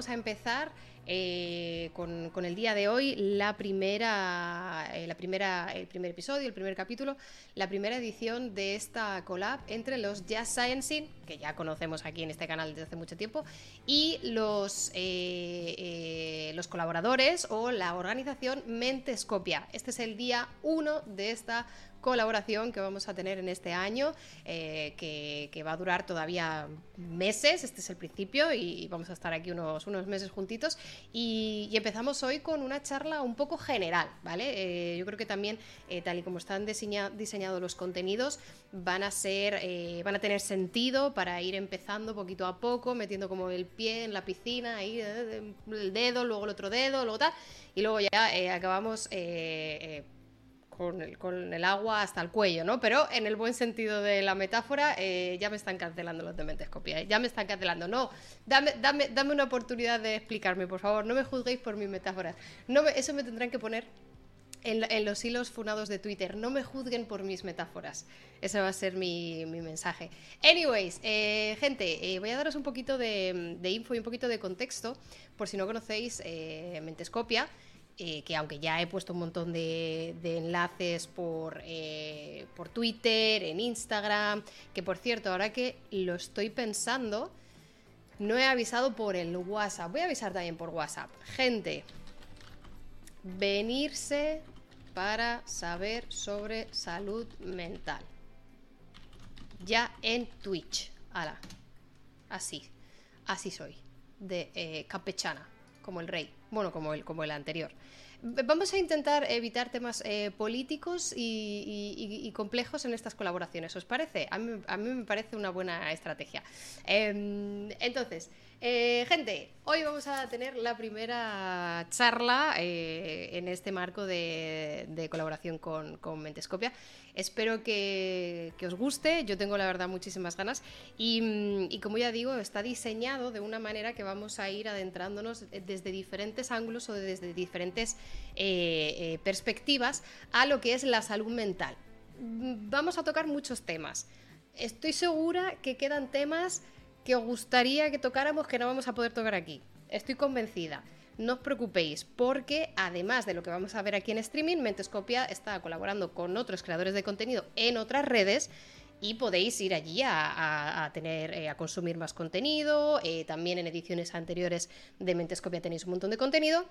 vamos a empezar eh, con, el día de hoy la primera, eh, la primera, el primer episodio, el primer capítulo, la primera edición de esta collab entre los Jazz Sciencing, que ya conocemos aquí en este canal desde hace mucho tiempo, y los, eh, los colaboradores o la organización Mentescopia. Este es el día 1 de esta colaboración que vamos a tener en este año, eh, que, va a durar todavía meses, este es el principio y vamos a estar aquí unos, unos meses juntitos. Y, empezamos hoy con una charla un poco general, ¿vale? Eh, yo creo que también, eh, tal y como están diseñados los contenidos, van a ser, van a tener sentido para ir empezando poquito a poco, metiendo como el pie en la piscina, ahí el dedo, luego el otro dedo, luego tal, y luego ya acabamos con el, agua hasta el cuello, ¿no? Pero en el buen sentido de la metáfora, eh, ya me están cancelando los de Mentescopia, ¿eh? ya me están cancelando. No, dame, dame, dame una oportunidad de explicarme, por favor, no me juzguéis por mis metáforas. No eso me tendrán que poner en, los hilos funados de Twitter. No me juzguen por mis metáforas. Ese va a ser mi, mensaje. Anyways, eh, gente, voy a daros un poquito de, info y un poquito de contexto, por si no conocéis Mentescopia. Eh, que aunque ya he puesto un montón de, enlaces por, eh, por Twitter, en Instagram, que por cierto, ahora que lo estoy pensando, no he avisado por el WhatsApp. Voy a avisar también por WhatsApp. Gente, venirse para saber sobre salud mental. Ya en Twitch. Ala. Así. Así soy. De eh, campechana. Como el rey. Bueno, como el, como el anterior. Vamos a intentar evitar temas eh, políticos y, complejos en estas colaboraciones, ¿os parece? A mí, me parece una buena estrategia. Em, entonces, eh, gente, hoy vamos a tener la primera charla eh, en este marco de, colaboración con, Mentescopia. Espero que, os guste, yo tengo la verdad muchísimas ganas y, como ya digo, está diseñado de una manera que vamos a ir adentrándonos desde diferentes ángulos o desde diferentes eh, perspectivas a lo que es la salud mental. Vamos a tocar muchos temas. Estoy segura que quedan temas que os gustaría que tocáramos que no vamos a poder tocar aquí. Estoy convencida. No os preocupéis, porque además de lo que vamos a ver aquí en streaming, Mentescopia está colaborando con otros creadores de contenido en otras redes y podéis ir allí a, tener eh, a consumir más contenido. Eh, también en ediciones anteriores de Mentescopia tenéis un montón de contenido.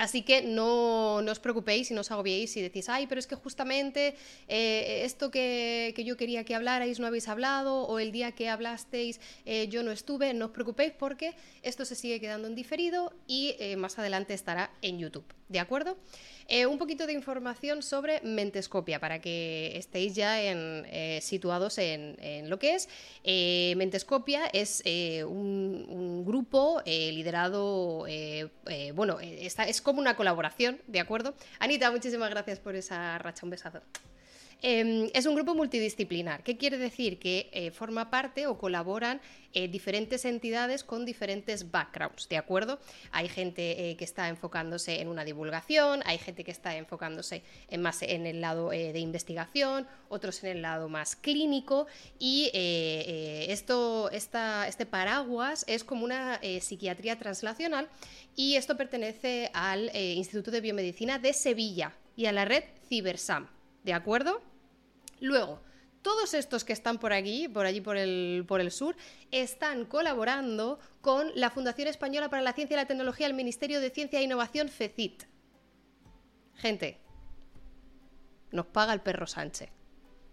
Así que no, os preocupéis y no os agobiéis y decís, ay, pero es que justamente eh, esto que, yo quería que hablarais no habéis hablado, o el día que hablasteis eh, yo no estuve, no os preocupéis porque esto se sigue quedando en diferido y eh, más adelante estará en YouTube. ¿De acuerdo? Eh, un poquito de información sobre Mentescopia para que estéis ya eh, situados en, lo que es. Eh, Mentescopia es un, grupo liderado, bueno, es como una colaboración, ¿de acuerdo? Anita, muchísimas gracias por esa racha, un besazo. Em, es un grupo multidisciplinar. ¿Qué quiere decir? Que eh, forma parte o colaboran eh, diferentes entidades con diferentes backgrounds, ¿de acuerdo? Hay gente eh, que está enfocándose en una divulgación, hay gente que está enfocándose en más en el lado de investigación, otros en el lado más clínico y esto, este paraguas es como una psiquiatría translacional y esto pertenece al Instituto de Biomedicina de Sevilla y a la red Cibersam. ¿De acuerdo? Luego, todos estos que están por aquí, por allí por el, por el sur, están colaborando con la Fundación Española para la Ciencia y la Tecnología, el Ministerio de Ciencia e Innovación, FECIT. Gente, nos paga el perro Sánchez.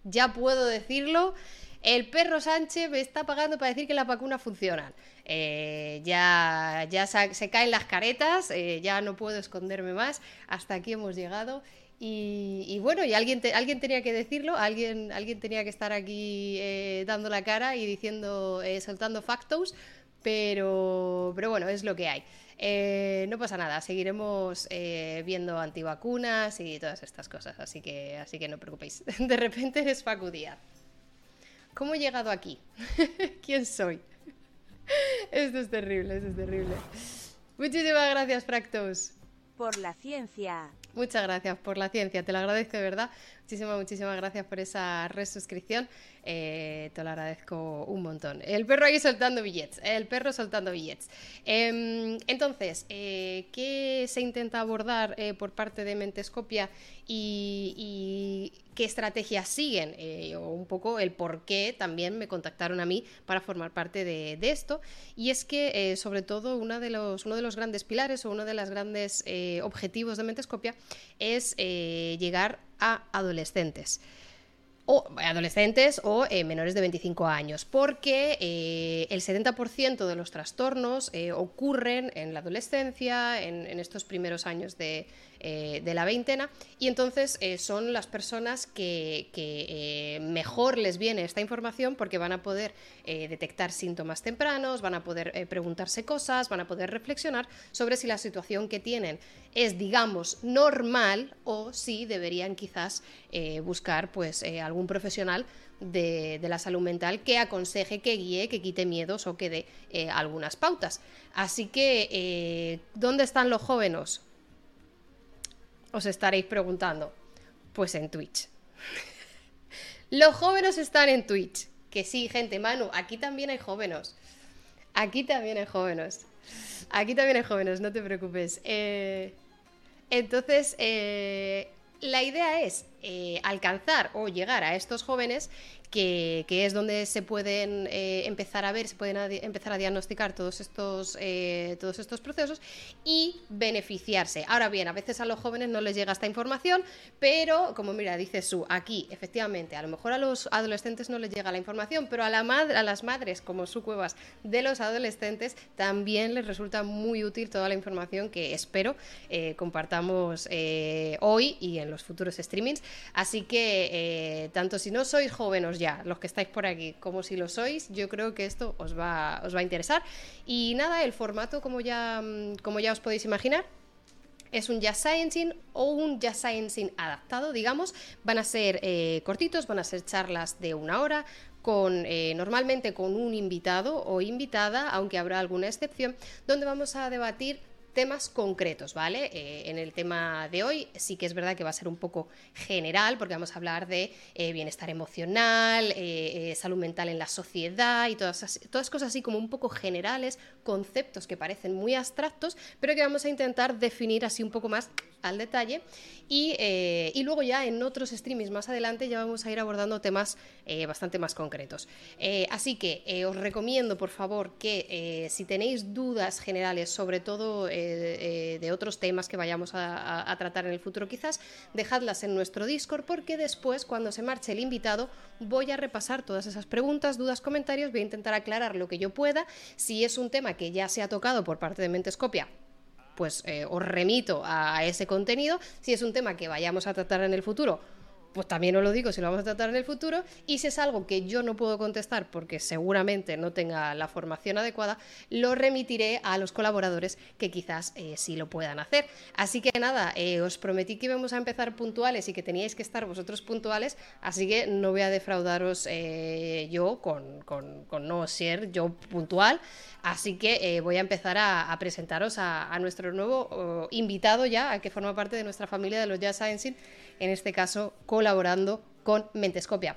Ya puedo decirlo, el perro Sánchez me está pagando para decir que las vacunas funcionan. Eh, ya ya se, caen las caretas, eh, ya no puedo esconderme más. Hasta aquí hemos llegado y, bueno, y alguien, alguien tenía que decirlo, alguien, alguien tenía que estar aquí eh, dando la cara y diciendo, eh, soltando factos, pero, pero bueno, es lo que hay. Eh, no pasa nada, seguiremos viendo antivacunas y todas estas cosas, así que, así que no preocupéis. De repente eres Facu Díaz. ¿Cómo he llegado aquí? ¿Quién soy? Esto es terrible, esto es terrible. Muchísimas gracias, Fractos. Por la ciencia. Muchas gracias por la ciencia, te lo agradezco de verdad. Muchísimas, muchísimas gracias por esa resuscripción. Eh, te lo agradezco un montón. El perro ahí soltando billetes, el perro soltando billetes. Em, entonces, eh, ¿qué se intenta abordar eh, por parte de Mentescopia y, qué estrategias siguen? o un poco el por qué también me contactaron a mí para formar parte de, esto. Y es que, sobre todo, uno de, los, uno de los grandes pilares o uno de los grandes objetivos de Mentescopia es llegar a adolescentes o adolescentes o eh, menores de 25 años, porque eh, el 70% de los trastornos eh, ocurren en la adolescencia, en estos primeros años de, eh, de la veintena y entonces eh, son las personas que, eh, mejor les viene esta información porque van a poder detectar síntomas tempranos, van a poder preguntarse cosas, van a poder reflexionar sobre si la situación que tienen es, digamos, normal o si deberían quizás buscar pues, algún profesional de, la salud mental que aconseje, que guíe, que quite miedos o que dé algunas pautas. Así que, ¿dónde están los jóvenes? Os estaréis preguntando. Pues en Twitch. Los jóvenes están en Twitch. Que sí, gente, Manu, aquí también hay jóvenes. Aquí también hay jóvenes. Aquí también hay jóvenes, no te preocupes. Eh, entonces, eh, la idea es eh, alcanzar o llegar a estos jóvenes que, es donde se pueden eh, empezar a ver, se pueden empezar a diagnosticar todos estos, eh, todos estos procesos y beneficiarse. Ahora bien, a veces a los jóvenes no les llega esta información, pero como mira, dice su, aquí, efectivamente, a lo mejor a los adolescentes no les llega la información, pero a, la a las madres como su cuevas de los adolescentes también les resulta muy útil toda la información que espero eh, compartamos hoy y en los futuros streamings. Así que, tanto si no sois jóvenes ya, los que estáis por aquí, como si lo sois, yo creo que esto os va, os va a interesar. Y nada, el formato, como ya, mm, como ya os podéis imaginar, es un Jazz Sciencing o un Jazz Sciencing adaptado, digamos. Van a ser eh, cortitos, van a ser charlas de una hora, con, eh, normalmente con un invitado o invitada, aunque habrá alguna excepción, donde vamos a debatir temas concretos, ¿vale? Eh, en el tema de hoy sí que es verdad que va a ser un poco general, porque vamos a hablar de eh, bienestar emocional, eh, salud mental en la sociedad y todas, todas cosas así como un poco generales, conceptos que parecen muy abstractos, pero que vamos a intentar definir así un poco más al detalle. Y, y luego ya en otros streamings más adelante ya vamos a ir abordando temas bastante más concretos. así que os recomiendo, por favor, que si tenéis dudas generales, sobre todo eh, de otros temas que vayamos a, tratar en el futuro quizás, dejadlas en nuestro Discord porque después, cuando se marche el invitado, voy a repasar todas esas preguntas, dudas, comentarios, voy a intentar aclarar lo que yo pueda. Si es un tema que ya se ha tocado por parte de Mentescopia, pues eh, os remito a ese contenido. Si es un tema que vayamos a tratar en el futuro, pues también os lo digo si lo vamos a tratar en el futuro. Y si es algo que yo no puedo contestar porque seguramente no tenga la formación adecuada, lo remitiré a los colaboradores que quizás eh, sí lo puedan hacer. Así que nada, eh, os prometí que íbamos a empezar puntuales y que teníais que estar vosotros puntuales, así que no voy a defraudaros eh, yo con, no ser yo puntual. Así que voy a empezar a, presentaros a, nuestro nuevo invitado ya, que forma parte de nuestra familia de los Jazz Science en este caso colaborando con Mentescopia.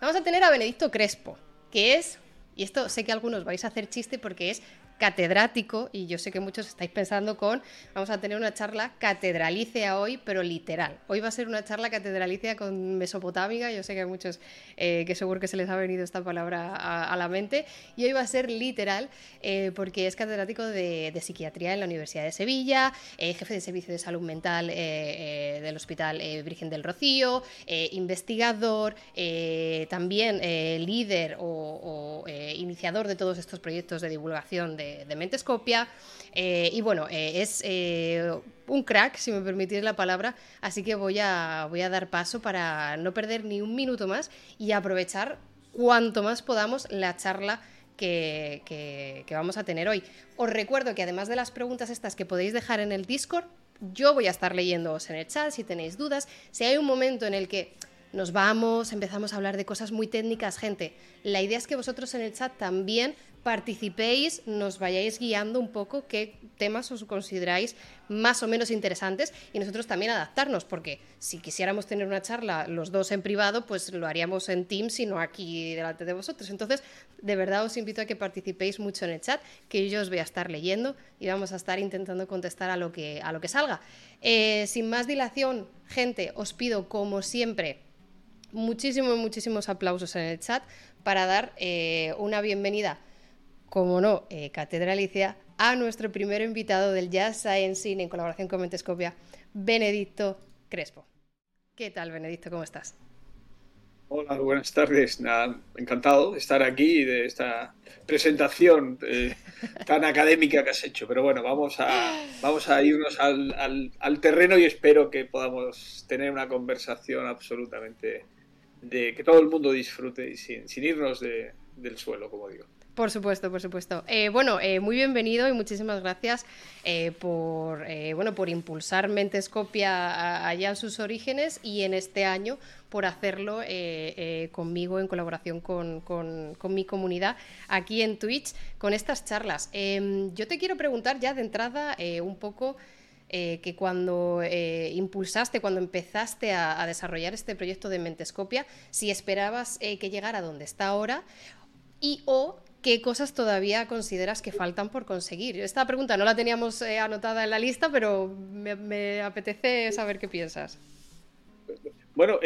Vamos a tener a Benedicto Crespo, que es, y esto sé que algunos vais a hacer chiste porque es catedrático, y yo sé que muchos estáis pensando con, vamos a tener una charla catedralicia hoy, pero literal. Hoy va a ser una charla catedralicia con Mesopotámica, yo sé que hay muchos eh, que seguro que se les ha venido esta palabra a, la mente, y hoy va a ser literal eh, porque es catedrático de, psiquiatría en la Universidad de Sevilla, eh, jefe de servicio de salud mental del Hospital Virgen del Rocío, investigador, también líder o iniciador de todos estos proyectos de divulgación de de, Mentescopia. Eh, y bueno, eh, es eh, un crack, si me permitís la palabra, así que voy a, voy a dar paso para no perder ni un minuto más y aprovechar cuanto más podamos la charla que, que, vamos a tener hoy. Os recuerdo que además de las preguntas estas que podéis dejar en el Discord, yo voy a estar leyéndoos en el chat si tenéis dudas. Si hay un momento en el que nos vamos, empezamos a hablar de cosas muy técnicas, gente. La idea es que vosotros en el chat también participéis, nos vayáis guiando un poco qué temas os consideráis más o menos interesantes y nosotros también adaptarnos, porque si quisiéramos tener una charla los dos en privado, pues lo haríamos en Teams y no aquí delante de vosotros. Entonces, de verdad os invito a que participéis mucho en el chat, que yo os voy a estar leyendo y vamos a estar intentando contestar a lo que, a lo que salga. Eh, sin más dilación, gente, os pido como siempre muchísimos, muchísimos aplausos en el chat para dar eh, una bienvenida como no, eh, Catedralicia, a nuestro primer invitado del Jazz Science en colaboración con Mentescopia, Benedicto Crespo. ¿Qué tal, Benedicto? ¿Cómo estás? Hola, buenas tardes. encantado de estar aquí y de esta presentación eh, tan académica que has hecho. Pero bueno, vamos a, vamos a irnos al, terreno y espero que podamos tener una conversación absolutamente de que todo el mundo disfrute y sin, irnos del suelo, como digo. Por supuesto, por supuesto. Eh, bueno, eh, muy bienvenido y muchísimas gracias eh, por, bueno, por impulsar Mentescopia allá en sus orígenes y en este año por hacerlo conmigo en colaboración con, con, mi comunidad aquí en Twitch con estas charlas. Em, yo te quiero preguntar ya de entrada un poco... que cuando impulsaste, cuando empezaste a, desarrollar este proyecto de Mentescopia, si esperabas que llegara donde está ahora y o ¿qué cosas todavía consideras que faltan por conseguir? Esta pregunta no la teníamos eh, anotada en la lista, pero me, apetece saber qué piensas. Bueno,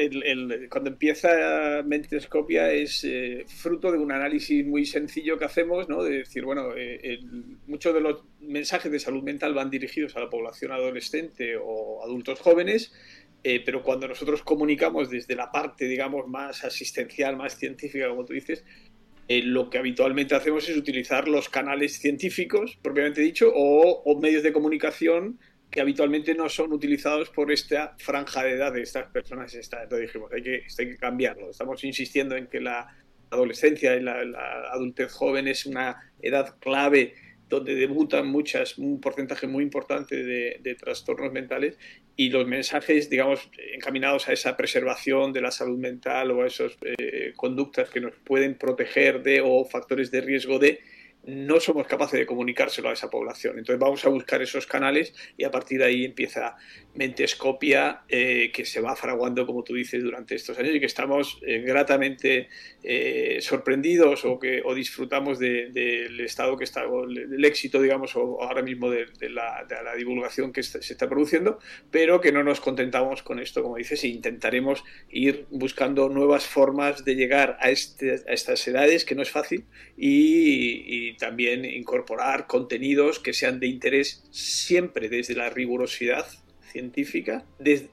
cuando empieza Mentescopia es eh, fruto de un análisis muy sencillo que hacemos, ¿no? De decir, bueno, eh, muchos de los mensajes de salud mental van dirigidos a la población adolescente o adultos jóvenes, pero cuando nosotros comunicamos desde la parte, digamos, más asistencial, más científica, como tú dices, eh, lo que habitualmente hacemos es utilizar los canales científicos, propiamente dicho, o, medios de comunicación que habitualmente no son utilizados por esta franja de edad de estas personas. Entonces dijimos, hay que, hay que cambiarlo. Estamos insistiendo en que la adolescencia y la adultez joven es una edad clave donde debutan muchas, un porcentaje muy importante de, trastornos mentales y los mensajes, digamos, encaminados a esa preservación de la salud mental o a esas eh, conductas que nos pueden proteger de o factores de riesgo de, no somos capaces de comunicárselo a esa población. Entonces vamos a buscar esos canales y a partir de ahí empieza Mentescopia, eh, que se va fraguando, como tú dices, durante estos años y que estamos eh, gratamente eh, sorprendidos o que o disfrutamos del estado que está, del éxito, digamos, o, ahora mismo de, la, divulgación que se está produciendo, pero que no nos contentamos con esto, como dices, e intentaremos ir buscando nuevas formas de llegar a, este, estas edades, que no es fácil, y también incorporar contenidos que sean de interés siempre desde la rigurosidad científica,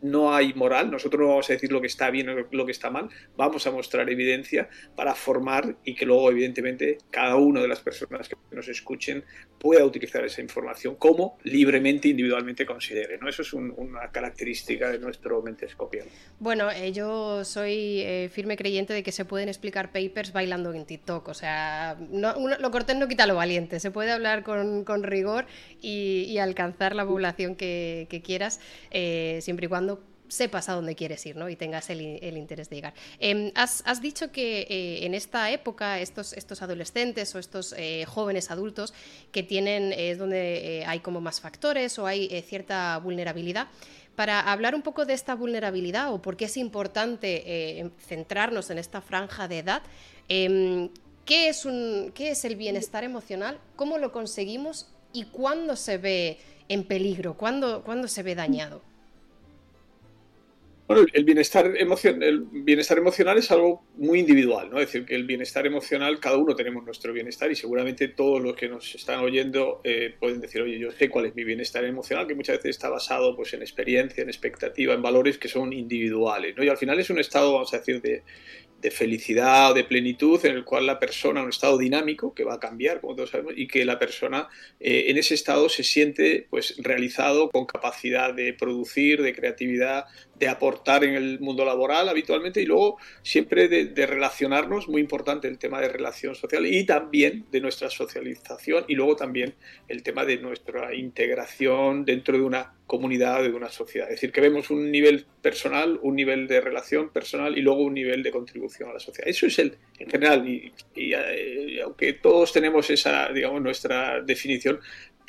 no hay moral, nosotros no vamos a decir lo que está bien o lo que está mal, vamos a mostrar evidencia para formar y que luego evidentemente cada una de las personas que nos escuchen pueda utilizar esa información como libremente, individualmente considere. ¿no? Eso es una característica de nuestro mentescopio. Bueno, eh, yo soy eh, firme creyente de que se pueden explicar papers bailando en TikTok, o sea, no, lo cortés no quita lo valiente, se puede hablar con, rigor y, alcanzar la población que quieras. Eh, siempre y cuando sepas a dónde quieres ir ¿no? y tengas el, interés de llegar. Em, has, dicho que eh, en esta época estos, estos adolescentes o estos eh, jóvenes adultos que tienen, es donde hay como más factores o hay cierta vulnerabilidad. Para hablar un poco de esta vulnerabilidad o por qué es importante centrarnos en esta franja de edad, em, ¿qué, es un, ¿qué es el bienestar emocional? ¿Cómo lo conseguimos? ¿Y cuándo se ve en peligro? ¿Cuándo, se ve dañado? Bueno, el bienestar, el bienestar emocional es algo muy individual, ¿no? Es decir, que el bienestar emocional, cada uno tenemos nuestro bienestar y seguramente todos los que nos están oyendo eh, pueden decir, oye, yo sé cuál es mi bienestar emocional, que muchas veces está basado pues, en experiencia, en expectativa, en valores que son individuales, ¿no? Y al final es un estado, vamos a decir, de, de felicidad o de plenitud en el cual la persona, un estado dinámico que va a cambiar, como todos sabemos, y que la persona eh, en ese estado se siente pues realizado con capacidad de producir, de creatividad, de, aportar en el mundo laboral habitualmente y luego siempre de, relacionarnos, muy importante el tema de relación social y también de nuestra socialización y luego también el tema de nuestra integración dentro de una comunidad, de una sociedad. Es decir, que vemos un nivel personal, un nivel de relación personal y luego un nivel de contribución a la sociedad. Eso es el, en general, y, y aunque todos tenemos esa, digamos, nuestra definición,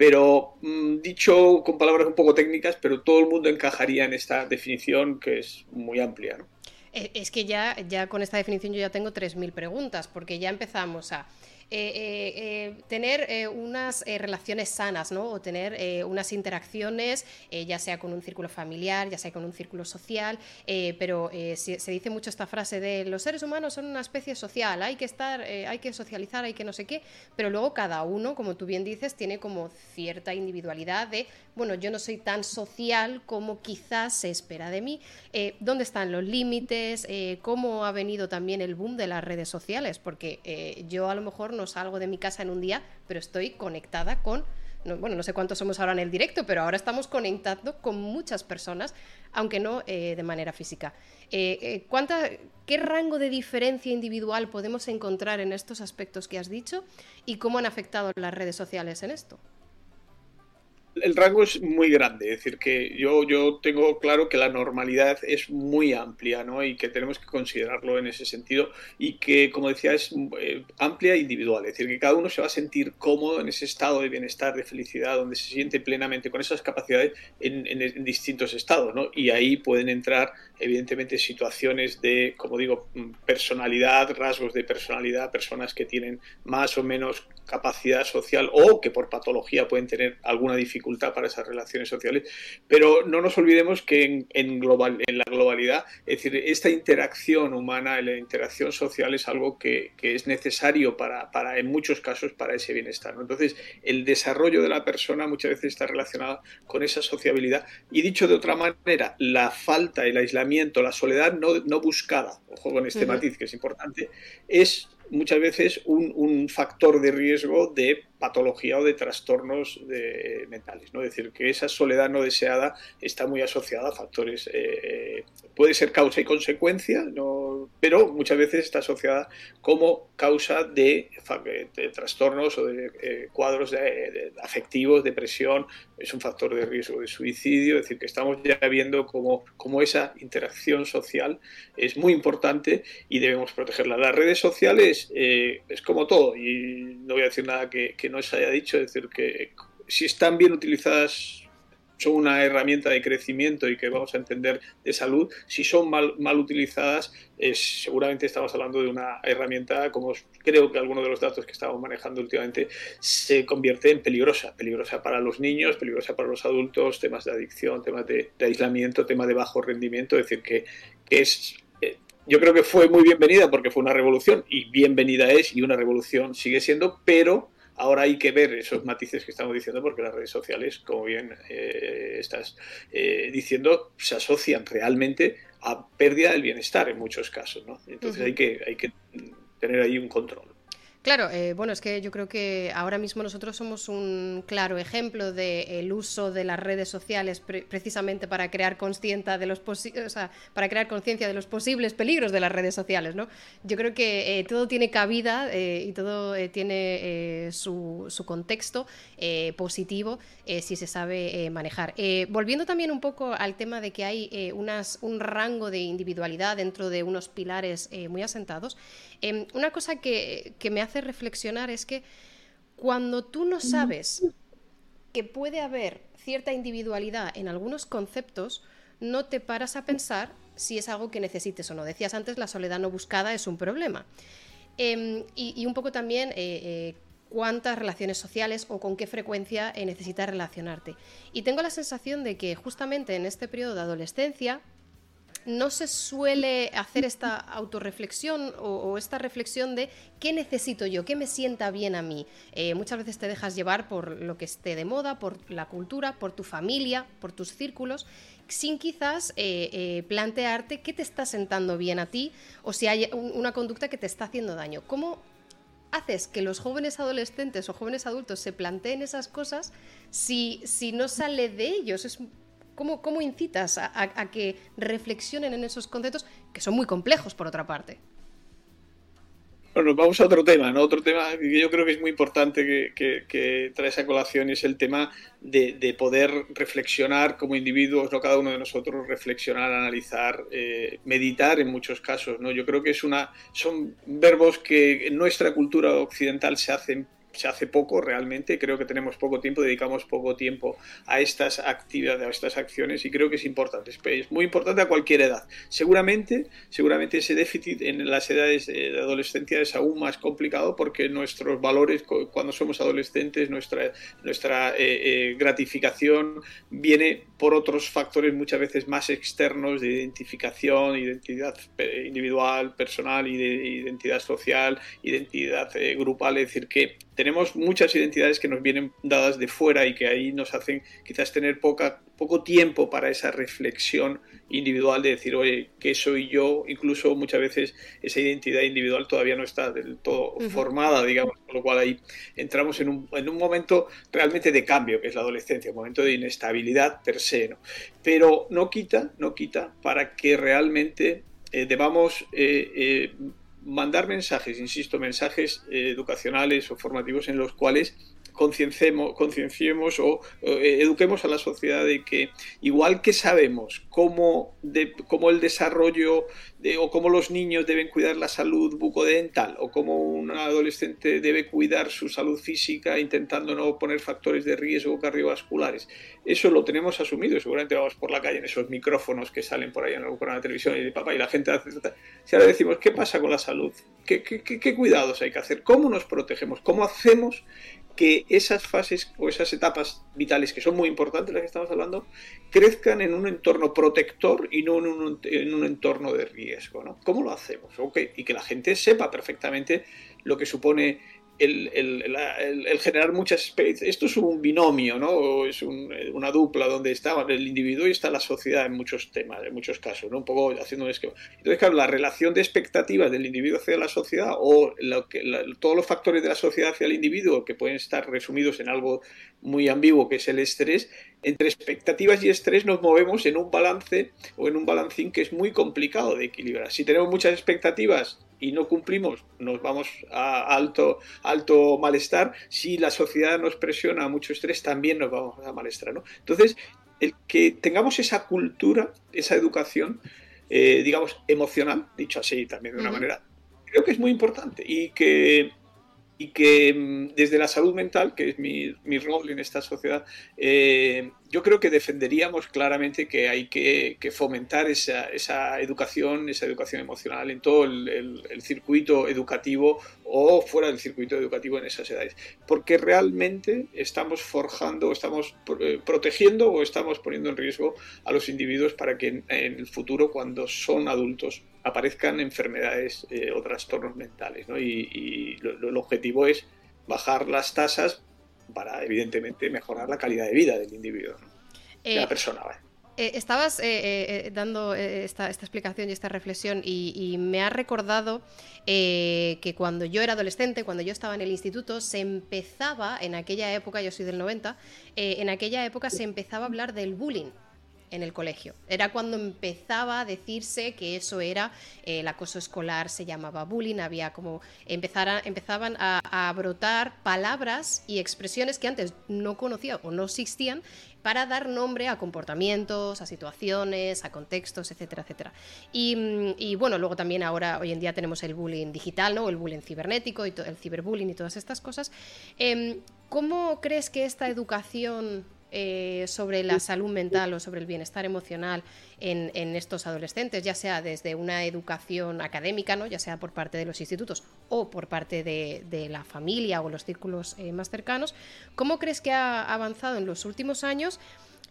pero mm, dicho con palabras un poco técnicas, pero todo el mundo encajaría en esta definición que es muy amplia. ¿no? Eh, es que ya, ya con esta definición yo ya tengo 3.000 preguntas, porque ya empezamos a eh, eh, eh, tener unas relaciones sanas, ¿no? O tener unas interacciones, ya sea con un círculo familiar, ya sea con un círculo social, pero se, dice mucho esta frase de los seres humanos son una especie social, hay que estar, hay que socializar, hay que no sé qué, pero luego cada uno, como tú bien dices, tiene como cierta individualidad de, bueno, yo no soy tan social como quizás se espera de mí. ¿Dónde están los límites? ¿Cómo ha venido también el boom de las redes sociales? Porque yo a lo mejor no salgo de mi casa en un día, pero estoy conectada con, bueno, no sé cuántos somos ahora en el directo, pero ahora estamos conectando con muchas personas, aunque no eh, de manera física. Eh, eh, ¿cuánta, ¿Qué rango de diferencia individual podemos encontrar en estos aspectos que has dicho y cómo han afectado las redes sociales en esto? El rango es muy grande, es decir, que yo, yo tengo claro que la normalidad es muy amplia ¿no? y que tenemos que considerarlo en ese sentido y que, como decía, es eh, amplia e individual, es decir, que cada uno se va a sentir cómodo en ese estado de bienestar, de felicidad, donde se siente plenamente con esas capacidades en, en distintos estados ¿no? y ahí pueden entrar, evidentemente, situaciones de, como digo, personalidad, rasgos de personalidad, personas que tienen más o menos capacidad social o que por patología pueden tener alguna dificultad para esas relaciones sociales. Pero no nos olvidemos que en, global, en la globalidad, es decir, esta interacción humana, la interacción social es algo que, es necesario para, para, en muchos casos, para ese bienestar. Entonces, el desarrollo de la persona muchas veces está relacionado con esa sociabilidad. Y dicho de otra manera, la falta, el aislamiento, la soledad no, no buscada, ojo con este matiz que es importante, es muchas veces un, un, factor de riesgo de patología o de trastornos de, mentales. ¿no? Es decir, que esa soledad no deseada está muy asociada a factores, eh, puede ser causa y consecuencia, ¿no? Pero muchas veces está asociada como causa de, trastornos o de eh, cuadros de, afectivos, depresión, es un factor de riesgo de suicidio, es decir, que estamos ya viendo como, como esa interacción social es muy importante y debemos protegerla. Las redes sociales eh, es como todo, y no voy a decir nada que, que no se haya dicho, es decir, que si están bien utilizadas son una herramienta de crecimiento y que vamos a entender de salud, si son mal, mal utilizadas, es, seguramente estamos hablando de una herramienta, como creo que algunos de los datos que estamos manejando últimamente, se convierte en peligrosa, peligrosa para los niños, peligrosa para los adultos, temas de adicción, temas de, aislamiento, temas de bajo rendimiento, es decir, que, que es eh, yo creo que fue muy bienvenida porque fue una revolución y bienvenida es y una revolución sigue siendo, pero Ahora hay que ver esos matices que estamos diciendo porque las redes sociales, como bien eh, estás eh, diciendo, se asocian realmente a pérdida del bienestar en muchos casos. ¿no? Entonces hay, que, hay que tener ahí un control. Claro, eh, bueno, es que yo creo que ahora mismo nosotros somos un claro ejemplo del uso de las redes sociales precisamente para crear conciencia de los o sea, para crear conciencia de los posibles peligros de las redes sociales, ¿no? Yo creo que eh, todo tiene cabida eh, y todo tiene su, su, contexto positivo si se sabe manejar. volviendo también un poco al tema de que hay unas, un rango de individualidad dentro de unos pilares muy asentados. Em, una cosa que, me hace reflexionar es que cuando tú no sabes que puede haber cierta individualidad en algunos conceptos, no te paras a pensar si es algo que necesites o no. Decías antes, la soledad no buscada es un problema. Em, y, un poco también eh, eh, cuántas relaciones sociales o con qué frecuencia eh, necesitas relacionarte. Y tengo la sensación de que justamente en este periodo de adolescencia, no se suele hacer esta autorreflexión o, esta reflexión de qué necesito yo, qué me sienta bien a mí. Eh, muchas veces te dejas llevar por lo que esté de moda, por la cultura, por tu familia, por tus círculos, sin quizás eh, eh, plantearte qué te está sentando bien a ti o si hay una conducta que te está haciendo daño. ¿Cómo haces que los jóvenes adolescentes o jóvenes adultos se planteen esas cosas si, si no sale de ellos? ¿Cómo, cómo incitas a, que reflexionen en esos conceptos que son muy complejos, por otra parte? Bueno, vamos a otro tema, ¿no? Otro tema que yo creo que es muy importante que, que, trae esa colación y es el tema de, poder reflexionar como individuos, no cada uno de nosotros, reflexionar, analizar, eh, meditar en muchos casos, ¿no? Yo creo que es una, son verbos que en nuestra cultura occidental se hacen se hace poco realmente, creo que tenemos poco tiempo, dedicamos poco tiempo a estas actividades, a estas acciones y creo que es importante, es muy importante a cualquier edad. Seguramente, seguramente ese déficit en las edades de adolescencia es aún más complicado porque nuestros valores cuando somos adolescentes, nuestra, nuestra eh, eh, gratificación viene por otros factores muchas veces más externos de identificación, identidad eh, individual, personal identidad social, identidad grupal, es decir, que tenemos muchas identidades que nos vienen dadas de fuera y que ahí nos hacen quizás tener poca, poco tiempo para esa reflexión individual de decir, oye, ¿qué soy yo? Incluso muchas veces esa identidad individual todavía no está del todo formada, digamos, con lo cual ahí entramos en un, en un, momento realmente de cambio, que es la adolescencia, un momento de inestabilidad per se, ¿no? Pero no quita, no quita para que realmente eh, debamos eh, eh, mandar mensajes, insisto, mensajes eh, educacionales o formativos en los cuales concienciemos o eh, eduquemos a la sociedad de que igual que sabemos cómo, de, cómo el desarrollo de, o cómo los niños deben cuidar la salud bucodental o cómo un adolescente debe cuidar su salud física intentando no poner factores de riesgo cardiovasculares, eso lo tenemos asumido. Seguramente vamos por la calle en esos micrófonos que salen por ahí en la televisión y de papá y la gente hace... Si ahora decimos, ¿qué pasa con la salud? ¿Qué, qué, qué cuidados hay que hacer? ¿Cómo nos protegemos? ¿Cómo hacemos que esas fases o esas etapas vitales que son muy importantes, las que estamos hablando, crezcan en un entorno protector y no en un, en un entorno de riesgo. ¿no? ¿Cómo lo hacemos? Okay. Y que la gente sepa perfectamente lo que supone el, generar muchas especies. Esto es un binomio, ¿no? Es una dupla donde está el individuo y está la sociedad en muchos temas, en muchos casos, ¿no? Un poco haciendo un esquema. Entonces, claro, la relación de expectativas del individuo hacia la sociedad o lo que, todos los factores de la sociedad hacia el individuo que pueden estar resumidos en algo muy ambiguo que es el estrés, entre expectativas y estrés nos movemos en un balance o en un balancín que es muy complicado de equilibrar. Si tenemos muchas expectativas y no cumplimos, nos vamos a alto, alto malestar. Si la sociedad nos presiona a mucho estrés, también nos vamos a malestar. ¿no? Entonces, el que tengamos esa cultura, esa educación, eh, digamos, emocional, dicho así también de una manera, creo que es muy importante y que y que mm, desde la salud mental, que es mi, rol en esta sociedad, eh, yo creo que defenderíamos claramente que hay que, fomentar esa, esa, educación, esa educación emocional en todo el, circuito educativo o fuera del circuito educativo en esas edades. Porque realmente estamos forjando, estamos eh, protegiendo o estamos poniendo en riesgo a los individuos para que en, el futuro, cuando son adultos, aparezcan enfermedades eh, o trastornos mentales. Y, el objetivo es bajar las tasas para evidentemente mejorar la calidad de vida del individuo, de la eh, persona. Eh, estabas eh, dando esta, explicación y esta reflexión y, me ha recordado que cuando yo era adolescente, cuando yo estaba en el instituto, se empezaba, en aquella época, yo soy del 90, en aquella época se empezaba a hablar del bullying en el colegio. Era cuando empezaba a decirse que eso era el acoso escolar, se llamaba bullying, había como empezaban a, brotar palabras y expresiones que antes no conocía o no existían para dar nombre a comportamientos, a situaciones, a contextos, etcétera, etcétera. Y, bueno, luego también ahora, hoy en día tenemos el bullying digital, ¿no? El bullying cibernético y el ciberbullying y todas estas cosas. Em, ¿Cómo crees que esta educación eh, sobre la salud mental o sobre el bienestar emocional en, estos adolescentes, ya sea desde una educación académica, ¿no? ya sea por parte de los institutos o por parte de, la familia o los círculos eh, más cercanos. ¿Cómo crees que ha avanzado en los últimos años?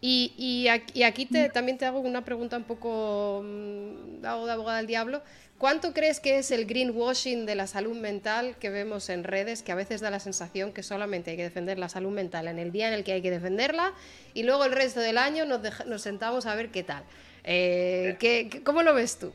Y, aquí, también te hago una pregunta un poco mm, hago de abogada del diablo. ¿Cuánto crees que es el greenwashing de la salud mental que vemos en redes, que a veces da la sensación que solamente hay que defender la salud mental en el día en el que hay que defenderla y luego el resto del año nos, sentamos a ver qué tal? Eh, ¿Cómo lo ves tú?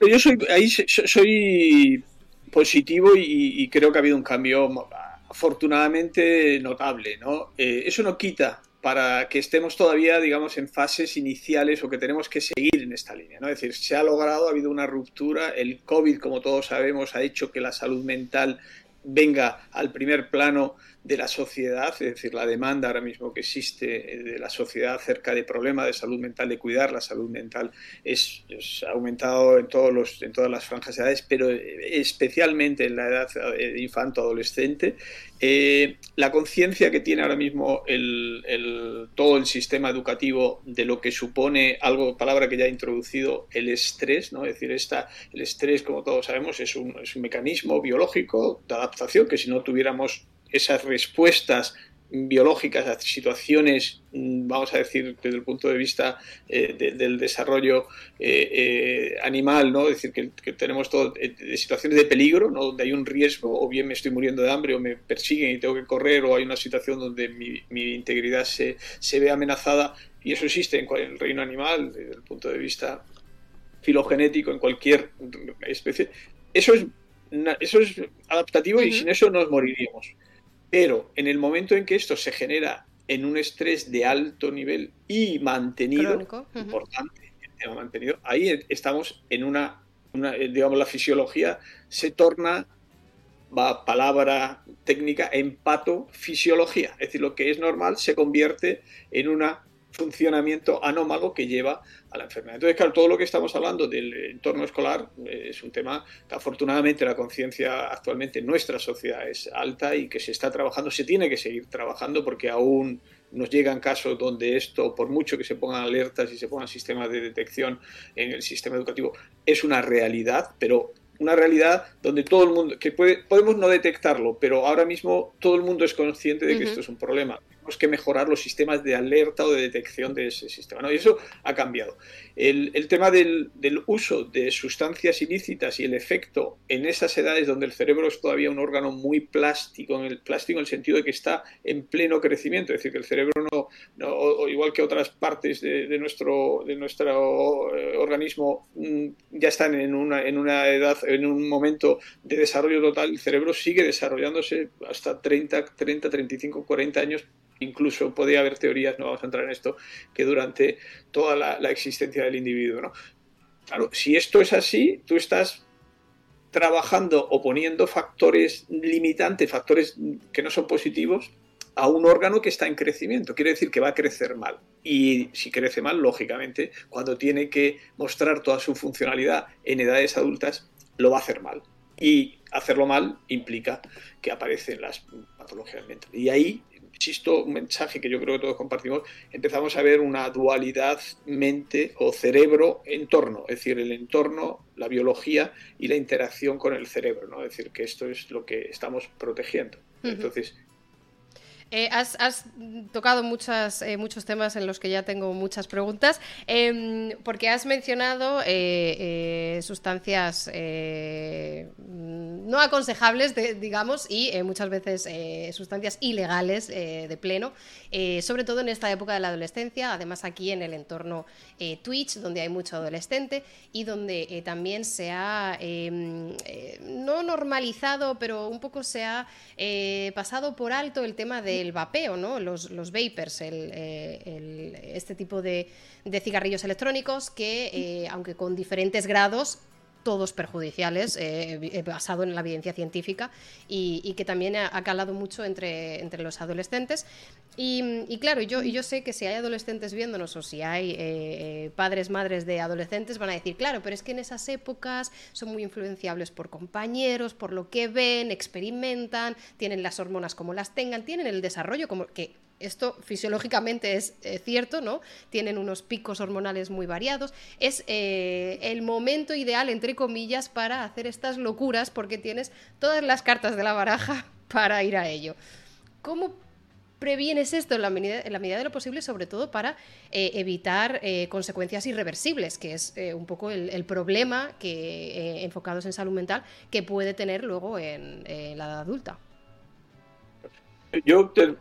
Yo soy, ahí soy positivo y, creo que ha habido un cambio afortunadamente notable. ¿no? Eh, eso no quita para que estemos todavía, digamos, en fases iniciales o que tenemos que seguir en esta línea. ¿no? Es decir, se ha logrado, ha habido una ruptura, el COVID, como todos sabemos, ha hecho que la salud mental venga al primer plano de la sociedad, es decir, la demanda ahora mismo que existe eh, de la sociedad acerca de problemas de salud mental, de cuidar la salud mental, es, ha aumentado en, todos los, en todas las franjas de edades, pero eh, especialmente en la edad eh, infanto-adolescente. la conciencia que tiene ahora mismo el, todo el sistema educativo de lo que supone algo, palabra que ya he introducido, el estrés, ¿no? es decir, esta, el estrés, como todos sabemos, es un, es un mecanismo biológico de adaptación que si no tuviéramos esas respuestas biológicas a situaciones, mm, vamos a decir, desde el punto de vista eh, del desarrollo eh, eh, animal, ¿no? Es decir, que, tenemos todo de situaciones de peligro, ¿no? Donde hay un riesgo, o bien me estoy muriendo de hambre, o me persiguen y tengo que correr, o hay una situación donde mi, integridad se, se, ve amenazada, y eso existe en el reino animal, desde el punto de vista filogenético, en cualquier especie. Eso es, eso es adaptativo y sin eso nos moriríamos. Pero en el momento en que esto se genera en un estrés de alto nivel y mantenido, importante, mantenido, ahí estamos en una, eh, digamos, la fisiología se torna, va palabra técnica, en patofisiología. Es decir, lo que es normal se convierte en una funcionamiento anómalo que lleva a la enfermedad. Entonces, claro, todo lo que estamos hablando del entorno escolar eh, es un tema que afortunadamente la conciencia actualmente en nuestra sociedad es alta y que se está trabajando, se tiene que seguir trabajando porque aún nos llegan casos donde esto, por mucho que se pongan alertas y se pongan sistemas de detección en el sistema educativo, es una realidad, pero una realidad donde todo el mundo, que puede, podemos no detectarlo, pero ahora mismo todo el mundo es consciente de que esto es un problema que mejorar los sistemas de alerta o de detección de ese sistema. ¿no? Y eso ha cambiado. El, tema del, uso de sustancias ilícitas y el efecto en esas edades donde el cerebro es todavía un órgano muy plástico, en el plástico en el sentido de que está en pleno crecimiento, es decir, que el cerebro no, igual que otras partes de, nuestro, de nuestro eh, organismo, mm, ya están en una, en una edad, en un momento de desarrollo total, el cerebro sigue desarrollándose hasta 30, 30 35, 40 años incluso podría haber teorías, no vamos a entrar en esto, que durante toda la, existencia del individuo. ¿no? Claro, si esto es así, tú estás trabajando o poniendo factores limitantes, factores que no son positivos, a un órgano que está en crecimiento. Quiere decir que va a crecer mal. Y si crece mal, lógicamente, cuando tiene que mostrar toda su funcionalidad en edades adultas, lo va a hacer mal. Y hacerlo mal implica que aparecen las patologías mentales. Y ahí insisto, un mensaje que yo creo que todos compartimos, empezamos a ver una dualidad mente o cerebro-entorno, es decir, el entorno, la biología y la interacción con el cerebro, ¿no? Es decir, que esto es lo que estamos protegiendo. Entonces, eh, has, tocado muchas, eh, muchos temas en los que ya tengo muchas preguntas, em, porque has mencionado eh, sustancias no aconsejables, digamos, y muchas veces sustancias ilegales de pleno, sobre todo en esta época de la adolescencia, además aquí en el entorno Twitch, donde hay mucho adolescente y donde también se ha, em, no normalizado, pero un poco se ha pasado por alto el tema de el vapeo, ¿no? los, vapers, eh, este tipo de, cigarrillos electrónicos que, eh, aunque con diferentes grados, todos perjudiciales, eh, basado en la evidencia científica, y, que también ha, calado mucho entre, entre los adolescentes. Y, claro, yo, yo sé que si hay adolescentes viéndonos o si hay padres, madres de adolescentes, van a decir, claro, pero es que en esas épocas son muy influenciables por compañeros, por lo que ven, experimentan, tienen las hormonas como las tengan, tienen el desarrollo como que esto fisiológicamente es eh, cierto, ¿no? Tienen unos picos hormonales muy variados. Es eh, el momento ideal, entre comillas, para hacer estas locuras porque tienes todas las cartas de la baraja para ir a ello. ¿Cómo previenes esto en la medida, de lo posible, sobre todo para eh, evitar consecuencias irreversibles, que es un poco el, problema que, enfocados en salud mental que puede tener luego en la edad adulta? Yo te,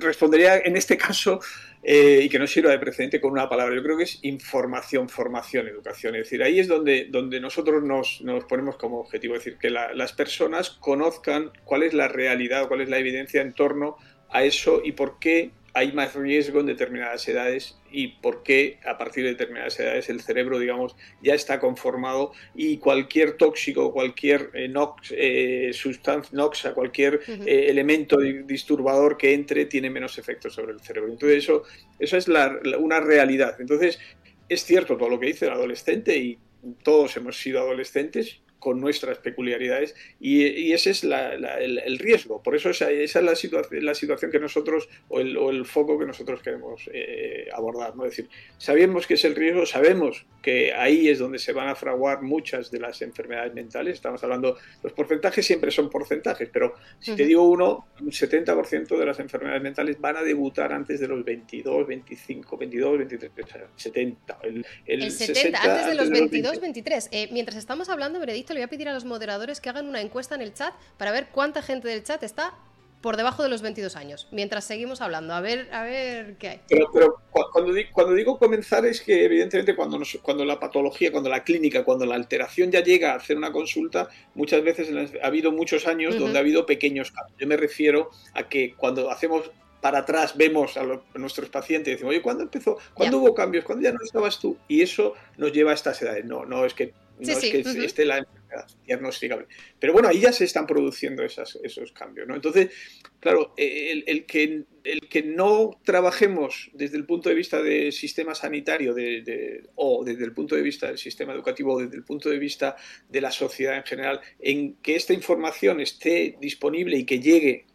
respondería en este caso, eh, y que no sirva de precedente con una palabra, yo creo que es información, formación, educación. Es decir, ahí es donde, donde nosotros nos, ponemos como objetivo, es decir, que las personas conozcan cuál es la realidad, cuál es la evidencia en torno a eso y por qué hay más riesgo en determinadas edades y por qué a partir de determinadas edades el cerebro, digamos, ya está conformado y cualquier tóxico, cualquier eh, nox, eh, sustancia noxa, cualquier eh, elemento disturbador que entre tiene menos efecto sobre el cerebro. Entonces eso, eso es una realidad. Entonces es cierto todo lo que dice el adolescente y todos hemos sido adolescentes con nuestras peculiaridades y, ese es el, riesgo. Por eso esa, esa es la, situación, la situación que nosotros o el, o el foco que nosotros queremos eh, abordar. ¿no? Es decir, sabemos que es el riesgo, sabemos que ahí es donde se van a fraguar muchas de las enfermedades mentales. Estamos hablando, los porcentajes siempre son porcentajes, pero si te digo uno, un 70% de las enfermedades mentales van a debutar antes de los 22, 25, 22, 23, 70. El, el, 70, antes de los 22, 23. Eh, mientras estamos hablando, Benedicto, le voy a pedir a los moderadores que hagan una encuesta en el chat para ver cuánta gente del chat está por debajo de los 22 años, mientras seguimos hablando. A ver, a ver qué hay. Pero, cuando, digo, cuando, digo comenzar es que evidentemente cuando, cuando la patología, cuando la clínica, cuando la alteración ya llega a hacer una consulta, muchas veces ha habido muchos años donde ha habido pequeños cambios. Yo me refiero a que cuando hacemos para atrás vemos a, nuestros pacientes y decimos, oye, ¿cuándo empezó? ¿Cuándo hubo cambios? ¿Cuándo ya no estabas tú? Y eso nos lleva a estas edades. No, no es que no es que esté la diagnosticable. Pero bueno, ahí ya se están produciendo esos cambios. ¿no? Entonces, claro, el, que, el que no trabajemos desde el punto de vista del sistema sanitario o desde el punto de vista del sistema educativo o desde el punto de vista de la sociedad en general, en que esta información esté disponible y que llegue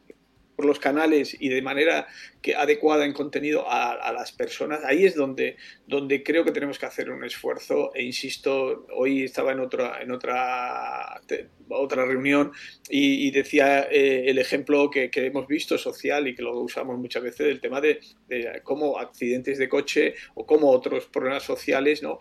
por los canales y de manera que adecuada en contenido a, las personas, ahí es donde, donde creo que tenemos que hacer un esfuerzo. E insisto, hoy estaba en otra, en otra, otra reunión y, decía eh, el ejemplo que, hemos visto social y que lo usamos muchas veces, del tema de, de cómo accidentes de coche o cómo otros problemas sociales, ¿no?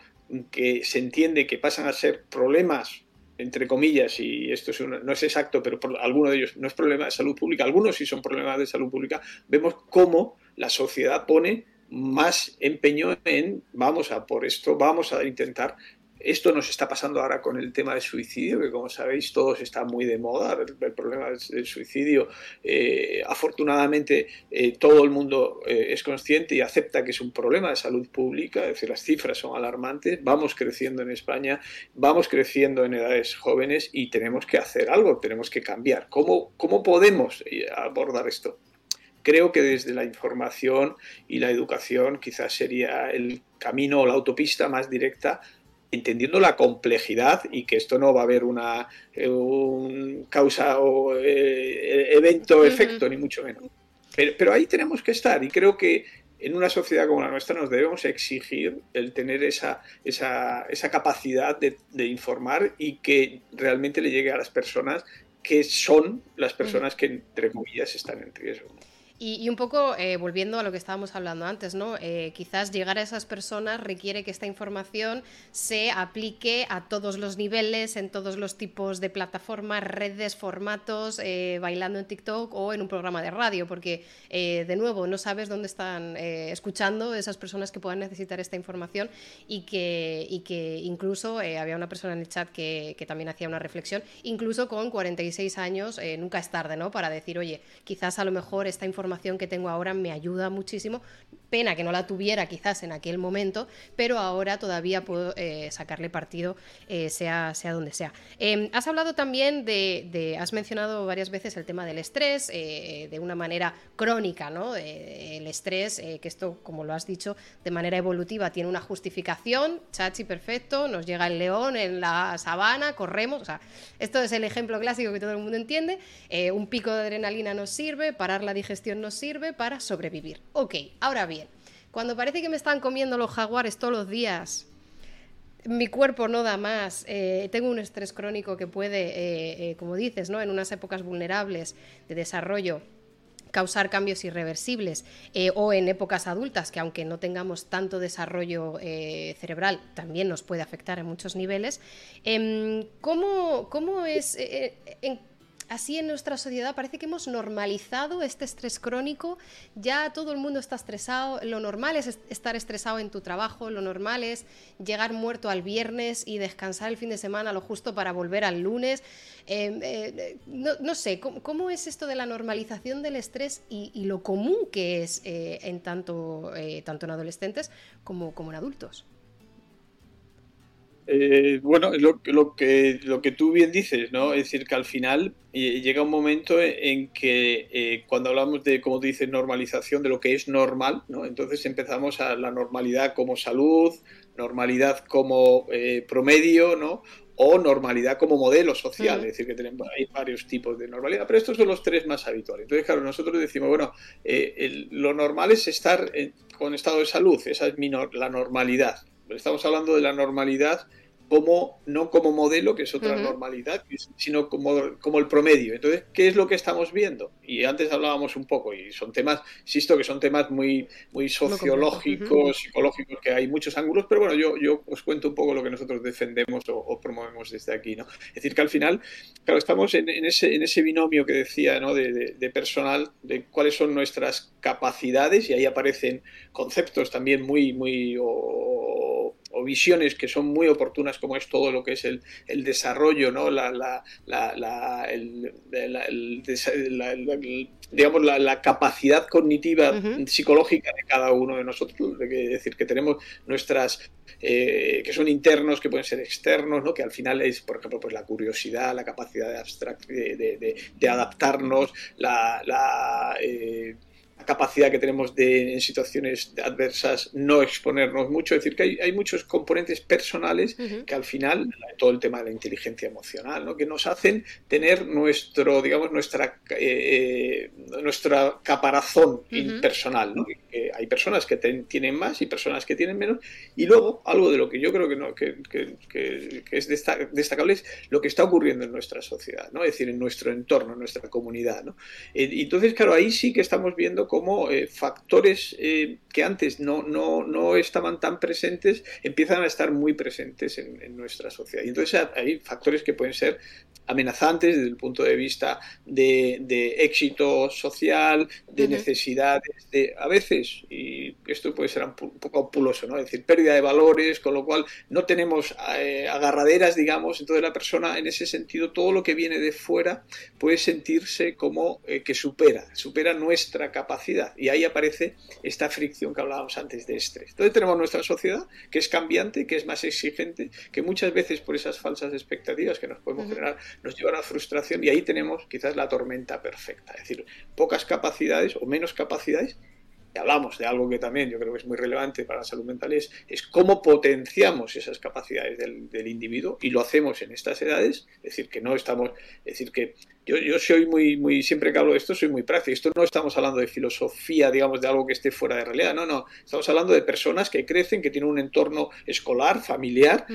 que se entiende que pasan a ser problemas entre comillas, y esto no es exacto, pero por alguno de ellos no es problema de salud pública, algunos sí son problemas de salud pública, vemos cómo la sociedad pone más empeño en vamos a por esto, vamos a intentar esto nos está pasando ahora con el tema del suicidio, que como sabéis todos está muy de moda, el, problema del, suicidio. Eh, afortunadamente eh, todo el mundo eh, es consciente y acepta que es un problema de salud pública, es decir, las cifras son alarmantes, vamos creciendo en España, vamos creciendo en edades jóvenes y tenemos que hacer algo, tenemos que cambiar. ¿Cómo, cómo podemos abordar esto? Creo que desde la información y la educación quizás sería el camino o la autopista más directa entendiendo la complejidad y que esto no va a haber una eh, un causa o eh, evento-efecto, ni mucho menos. Pero, ahí tenemos que estar y creo que en una sociedad como la nuestra nos debemos exigir el tener esa, esa, esa capacidad de, de, informar y que realmente le llegue a las personas que son las personas que, entre comillas, están en riesgo. Y, un poco eh, volviendo a lo que estábamos hablando antes, ¿no? Eh, quizás llegar a esas personas requiere que esta información se aplique a todos los niveles, en todos los tipos de plataformas, redes, formatos, eh, bailando en TikTok o en un programa de radio, porque de nuevo no sabes dónde están escuchando esas personas que puedan necesitar esta información y que, y que incluso había una persona en el chat que, que, también hacía una reflexión, incluso con 46 años, nunca es tarde, ¿no? Para decir, oye, quizás a lo mejor esta información que tengo ahora me ayuda muchísimo. Pena que no la tuviera quizás en aquel momento, pero ahora todavía puedo eh, sacarle partido, eh, sea, sea donde sea. Em, has hablado también de, has mencionado varias veces el tema del estrés, eh, de una manera crónica, ¿no? el estrés, que esto, como lo has dicho, de manera evolutiva tiene una justificación, chachi perfecto, nos llega el león en la sabana, corremos, o sea, esto es el ejemplo clásico que todo el mundo entiende, un pico de adrenalina nos sirve, parar la digestión nos sirve para sobrevivir. Ok, ahora bien, cuando parece que me están comiendo los jaguares todos los días, mi cuerpo no da más, eh, tengo un estrés crónico que puede, eh, eh, como dices, ¿no? en unas épocas vulnerables de desarrollo, causar cambios irreversibles o en épocas adultas que aunque no tengamos tanto desarrollo cerebral también nos puede afectar en muchos niveles. Em, ¿cómo, ¿Cómo es, así en nuestra sociedad parece que hemos normalizado este estrés crónico, ya todo el mundo está estresado, lo normal es estar estresado en tu trabajo, lo normal es llegar muerto al viernes y descansar el fin de semana lo justo para volver al lunes. Em, eh, no, sé, ¿cómo, es esto de la normalización del estrés y, lo común que es eh, en tanto, eh, tanto en adolescentes como en adultos? Eh, bueno, lo, lo, que, lo que tú bien dices, ¿no? Es decir, que al final eh, llega un momento en que eh, cuando hablamos de, como tú dices, normalización de lo que es normal, ¿no? Entonces empezamos a la normalidad como salud, normalidad como promedio, ¿no? O normalidad como modelo social, es decir, que tenemos hay varios tipos de normalidad, pero estos son los tres más habituales. Entonces, claro, nosotros decimos, bueno, lo normal es estar con estado de salud, esa es mi la normalidad. Estamos hablando de la normalidad como, no como modelo, que es otra normalidad, sino como, como, el promedio. Entonces, ¿qué es lo que estamos viendo? Y antes hablábamos un poco, y son temas, insisto que son temas muy, muy sociológicos, psicológicos, que hay muchos ángulos, pero bueno, yo, yo os cuento un poco lo que nosotros defendemos o, promovemos desde aquí. ¿no? Es decir, que al final, claro, estamos en, ese, en ese binomio que decía ¿no? de, de, personal, de cuáles son nuestras capacidades, y ahí aparecen conceptos también muy, muy o visiones que son muy oportunas como es todo lo que es el, el desarrollo, ¿no? la, la, la, el, digamos, la, capacidad cognitiva psicológica de cada uno de nosotros, es decir, que tenemos nuestras, eh, que son internos, que pueden ser externos, ¿no? que al final es, por ejemplo, pues la curiosidad, la capacidad de, abstract, de, de, de adaptarnos, la... Eh, capacidad que tenemos de en situaciones adversas no exponernos mucho. Es decir, que hay, muchos componentes personales que al final, todo el tema de la inteligencia emocional, ¿no? que nos hacen tener nuestro, digamos, nuestra, eh, nuestra caparazón personal. ¿no? hay personas que tienen más y personas que tienen menos. Y luego, algo de lo que yo creo que, no, que, que, es destacable es lo que está ocurriendo en nuestra sociedad, ¿no? es decir, en nuestro entorno, en nuestra comunidad. ¿no? Eh, entonces, claro, ahí sí que estamos viendo cómo eh, factores eh, que antes no, no, no, estaban tan presentes empiezan a estar muy presentes en, nuestra sociedad. Y entonces hay factores que pueden ser amenazantes desde el punto de vista de, éxito social, de necesidades, de a veces, y esto puede ser un, poco apuloso, ¿no? es decir, pérdida de valores, con lo cual no tenemos eh, agarraderas, digamos, entonces la persona en ese sentido, todo lo que viene de fuera puede sentirse como que supera, supera nuestra capacidad. Y ahí aparece esta fricción que hablábamos antes de estrés. Entonces tenemos nuestra sociedad que es cambiante, que es más exigente, que muchas veces por esas falsas expectativas que nos podemos generar nos llevan a frustración y ahí tenemos quizás la tormenta perfecta. Es decir, pocas capacidades o menos capacidades hablamos de algo que también yo creo que es muy relevante para la salud mental, es, es cómo potenciamos esas capacidades del, del, individuo y lo hacemos en estas edades, es decir, que no estamos, es decir, que yo, yo soy muy, muy, siempre que hablo de esto, soy muy práctico, esto no estamos hablando de filosofía, digamos, de algo que esté fuera de realidad, no, no, estamos hablando de personas que crecen, que tienen un entorno escolar, familiar,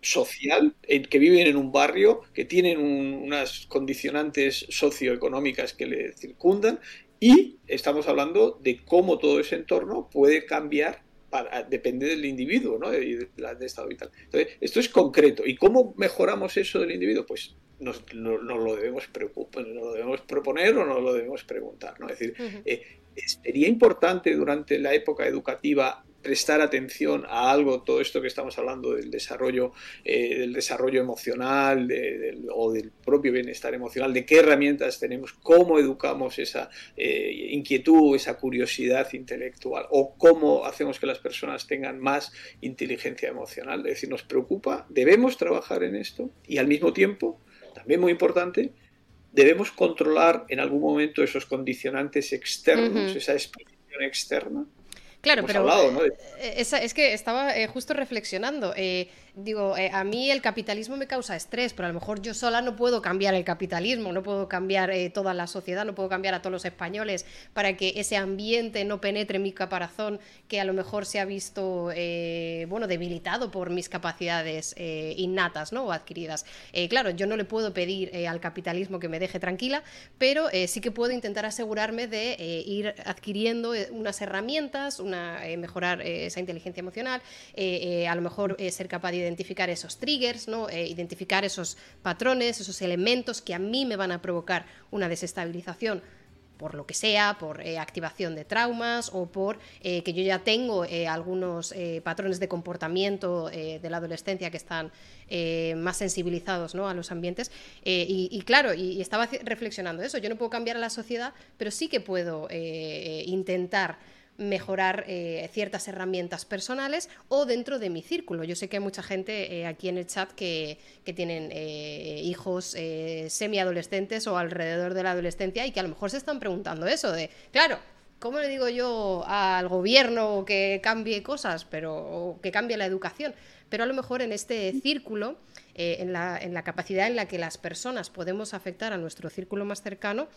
social, que viven en un barrio, que tienen unas condicionantes socioeconómicas que le circundan y estamos hablando de cómo todo ese entorno puede cambiar para, depende del individuo, ¿no? De, de, estado vital. Entonces, esto es concreto. ¿Y cómo mejoramos eso del individuo? Pues nos, lo, debemos preocupar, nos lo debemos proponer o nos lo debemos preguntar, ¿no? Es decir, eh, sería importante durante la época educativa prestar atención a algo, todo esto que estamos hablando del desarrollo, eh, del desarrollo emocional o del propio bienestar emocional, de qué herramientas tenemos, cómo educamos esa eh, inquietud, esa curiosidad intelectual o cómo hacemos que las personas tengan más inteligencia emocional. Es decir, nos preocupa, debemos trabajar en esto y al mismo tiempo, también muy importante, debemos controlar en algún momento esos condicionantes externos, esa exposición externa. Claro, pero eh, es, que estaba eh, justo reflexionando. Eh, digo, eh, a mí el capitalismo me causa estrés, pero a lo mejor yo sola no puedo cambiar el capitalismo, no puedo cambiar eh, toda la sociedad, no puedo cambiar a todos los españoles para que ese ambiente no penetre en mi caparazón que a lo mejor se ha visto, eh, bueno, debilitado por mis capacidades innatas, ¿no? O adquiridas. claro, yo no le puedo pedir al capitalismo que me deje tranquila, pero sí que puedo intentar asegurarme de ir adquiriendo unas herramientas, a mejorar esa inteligencia emocional, a lo mejor ser capaz de identificar esos triggers, ¿no? identificar esos patrones, esos elementos que a mí me van a provocar una desestabilización por lo que sea, por eh, activación de traumas o por eh, que yo ya tengo eh, algunos patrones de comportamiento de la adolescencia que están más sensibilizados ¿no? a los ambientes. Y, claro, y, estaba reflexionando eso, yo no puedo cambiar a la sociedad, pero sí que puedo intentar mejorar eh, ciertas herramientas personales o dentro de mi círculo. Yo sé que hay mucha gente eh, aquí en el chat que, tienen eh, hijos semiadolescentes o alrededor de la adolescencia y que a lo mejor se están preguntando eso de, claro, ¿cómo le digo yo al gobierno que cambie cosas, pero o que cambie la educación? Pero a lo mejor en este círculo, en la, en la capacidad en la que las personas podemos afectar a nuestro círculo más cercano,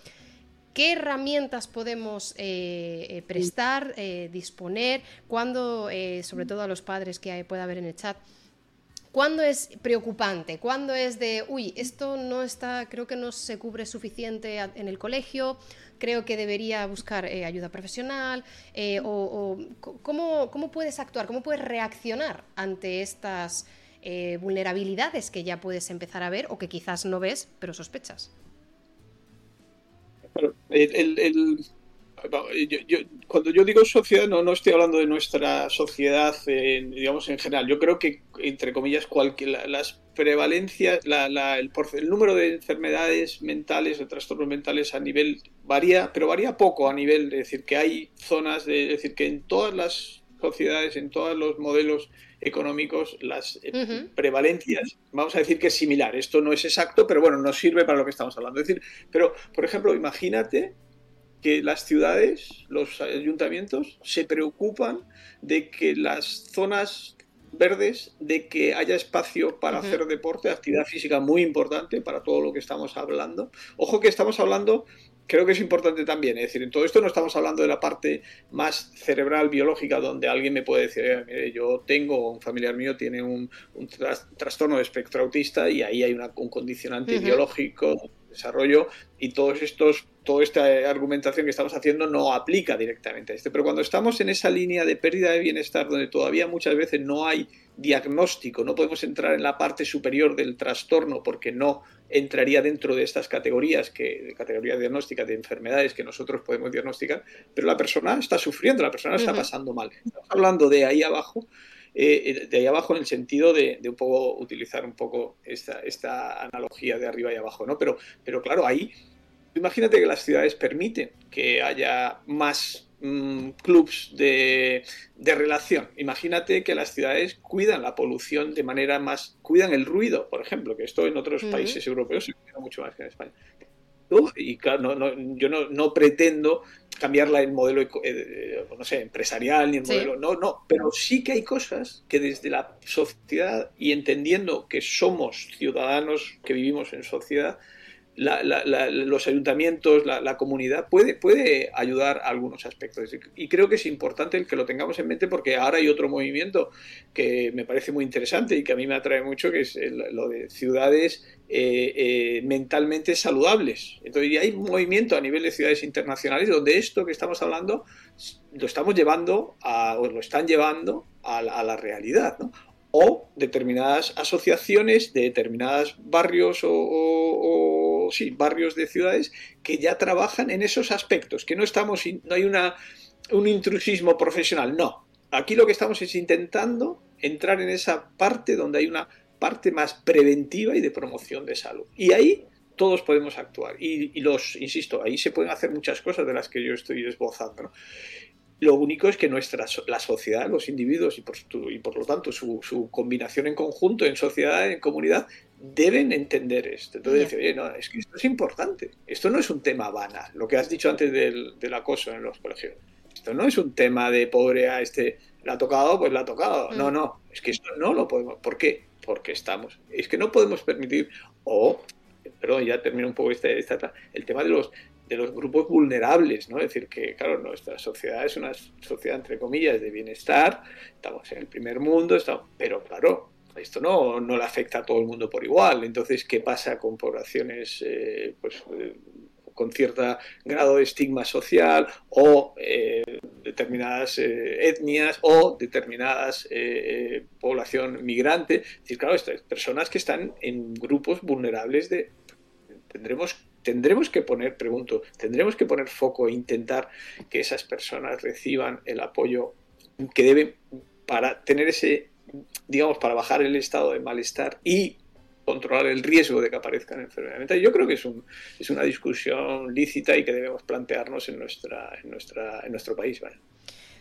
¿Qué herramientas podemos eh, eh, prestar, eh, disponer? Cuando, sobre todo a los padres que pueda haber en el chat, ¿cuándo es preocupante? ¿Cuándo es de, uy, esto no está, creo que no se cubre suficiente en el colegio? Creo que debería buscar ayuda profesional. o, ¿cómo, ¿cómo, puedes actuar? ¿Cómo puedes reaccionar ante estas vulnerabilidades que ya puedes empezar a ver o que quizás no ves, pero sospechas? Cuando yo digo sociedad, no, estoy hablando de nuestra sociedad, digamos, en general. Yo creo que, entre comillas, cualquier, las prevalencias, el, número de enfermedades mentales, de trastornos mentales a nivel varía, pero varía poco a nivel, de decir, que hay zonas, de, es decir, que en todas las sociedades, en todos los modelos económicos, las eh, prevalencias, vamos a decir que es similar. Esto no es exacto, pero bueno, nos sirve para lo que estamos hablando. Es decir, pero, por ejemplo, imagínate que las ciudades, los ayuntamientos, se preocupan de que las zonas verdes, de que haya espacio para hacer deporte, actividad física muy importante para todo lo que estamos hablando. Ojo que estamos hablando creo que es importante también. Es decir, en todo esto no estamos hablando de la parte más cerebral, biológica, donde alguien me puede decir, eh, mire, yo tengo, un familiar mío tiene un, trastorno de espectro autista y ahí hay un condicionante biológico, desarrollo, y todos estos, toda esta argumentación que estamos haciendo no aplica directamente a este. Pero cuando estamos en esa línea de pérdida de bienestar, donde todavía muchas veces no hay diagnóstico, no podemos entrar en la parte superior del trastorno porque no entraría dentro de estas categorías, que, de categorías diagnósticas de enfermedades que nosotros podemos diagnosticar, pero la persona está sufriendo, la persona está pasando mal. Estamos hablando de ahí abajo, eh, de ahí abajo en el sentido de, un poco utilizar un poco esta, esta, analogía de arriba y abajo, ¿no? Pero, pero claro, ahí imagínate que las ciudades permiten que haya más Mm, clubs de, relación. Imagínate que las ciudades cuidan la polución de manera más, cuidan el ruido, por ejemplo, que esto en otros países europeos se cuida mucho más que en España. Y claro, yo no, pretendo cambiarla el modelo, eh, no sé, empresarial ni el modelo, no, no, pero sí que hay cosas que desde la sociedad y entendiendo que somos ciudadanos que vivimos en sociedad, los ayuntamientos, la, comunidad, puede, puede ayudar a algunos aspectos. Y creo que es importante el que lo tengamos en mente porque ahora hay otro movimiento que me parece muy interesante y que a mí me atrae mucho, que es lo de ciudades eh, eh, mentalmente saludables. Entonces, hay un movimiento a nivel de ciudades internacionales donde esto que estamos hablando lo estamos llevando a, o lo están llevando a la, a la realidad. ¿no? o determinadas asociaciones de determinados barrios o, sí, barrios de ciudades que ya trabajan en esos aspectos, que no estamos, no hay una, un intrusismo profesional, no. Aquí lo que estamos es intentando entrar en esa parte donde hay una parte más preventiva y de promoción de salud. Y ahí todos podemos actuar. Y, los, insisto, ahí se pueden hacer muchas cosas de las que yo estoy esbozando. Lo único es que nuestra, la sociedad, los individuos y por, y por lo tanto su, combinación en conjunto, en sociedad, en comunidad, deben entender esto. Entonces, decir, oye, no, es que esto es importante. Esto no es un tema banal. Lo que has dicho antes del, acoso en los colegios. Esto no es un tema de pobre a este, le ha tocado, pues le ha tocado. No, mm. no. Es que esto no lo podemos. ¿Por qué? Porque estamos. Es que no podemos permitir. O, perdón, ya termino un poco este, esta, el tema de los de los grupos vulnerables, ¿no? Es decir, que, claro, nuestra sociedad es una sociedad, entre comillas, de bienestar, estamos en el primer mundo, estamos, pero claro, esto no, no le afecta a todo el mundo por igual. Entonces, ¿qué pasa con poblaciones, eh, pues, eh, con cierto grado de estigma social o eh, determinadas eh, etnias o determinadas población migrante. Es decir, claro, estas personas que están en grupos vulnerables de... Tendremos tendremos que poner, pregunto, tendremos que poner foco e intentar que esas personas reciban el apoyo que deben para tener ese, digamos, para bajar el estado de malestar y controlar el riesgo de que aparezcan enfermedades. Yo creo que es, un, es una discusión lícita y que debemos plantearnos en, nuestra, en, nuestra, en nuestro país.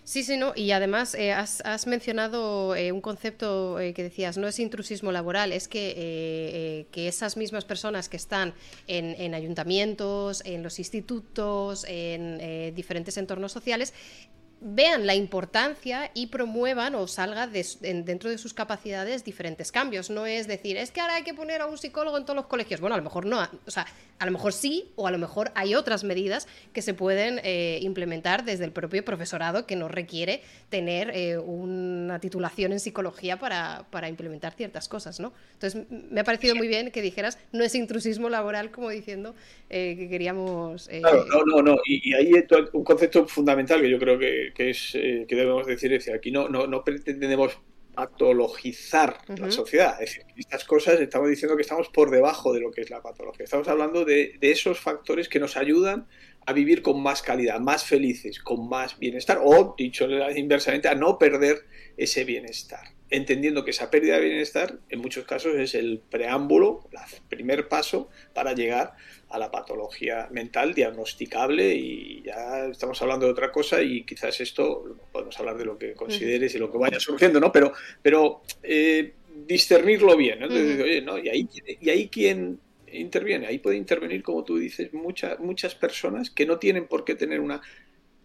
Sí, sí, no. Y además eh, has, mencionado eh, un concepto eh, que decías, no es intrusismo laboral, es que, que esas mismas personas que están en, en ayuntamientos, en los institutos, en diferentes entornos sociales, vean la importancia y promuevan o salga dentro de sus capacidades diferentes cambios. No es decir, es que ahora hay que poner a un psicólogo en todos los colegios. Bueno, a lo mejor no, o sea, a lo mejor sí, o a lo mejor hay otras medidas que se pueden eh, implementar desde el propio profesorado que no requiere tener eh, una titulación en psicología para, implementar ciertas cosas, ¿no? Entonces, me ha parecido muy bien que dijeras, no es intrusismo laboral, como diciendo eh, que queríamos... Claro, no, no, no. Y, y ahí un concepto fundamental que yo creo que, es, que debemos decir, es que aquí no, no, no pretendemos patologizar la sociedad. Es decir, estas cosas estamos diciendo que estamos por debajo de lo que es la patología. Estamos hablando de, de, esos factores que nos ayudan a vivir con más calidad, más felices, con más bienestar, o, dicho inversamente, a no perder ese bienestar. Entendiendo que esa pérdida de bienestar, en muchos casos, es el preámbulo, el primer paso para llegar a la patología mental diagnosticable y ya estamos hablando de otra cosa y quizás esto podemos hablar de lo que consideres y lo que vaya surgiendo, ¿no? Pero, pero eh, discernirlo bien, ¿no? Y ahí, y ahí quién interviene, ahí puede intervenir, como tú dices, muchas muchas personas que no tienen por qué tener una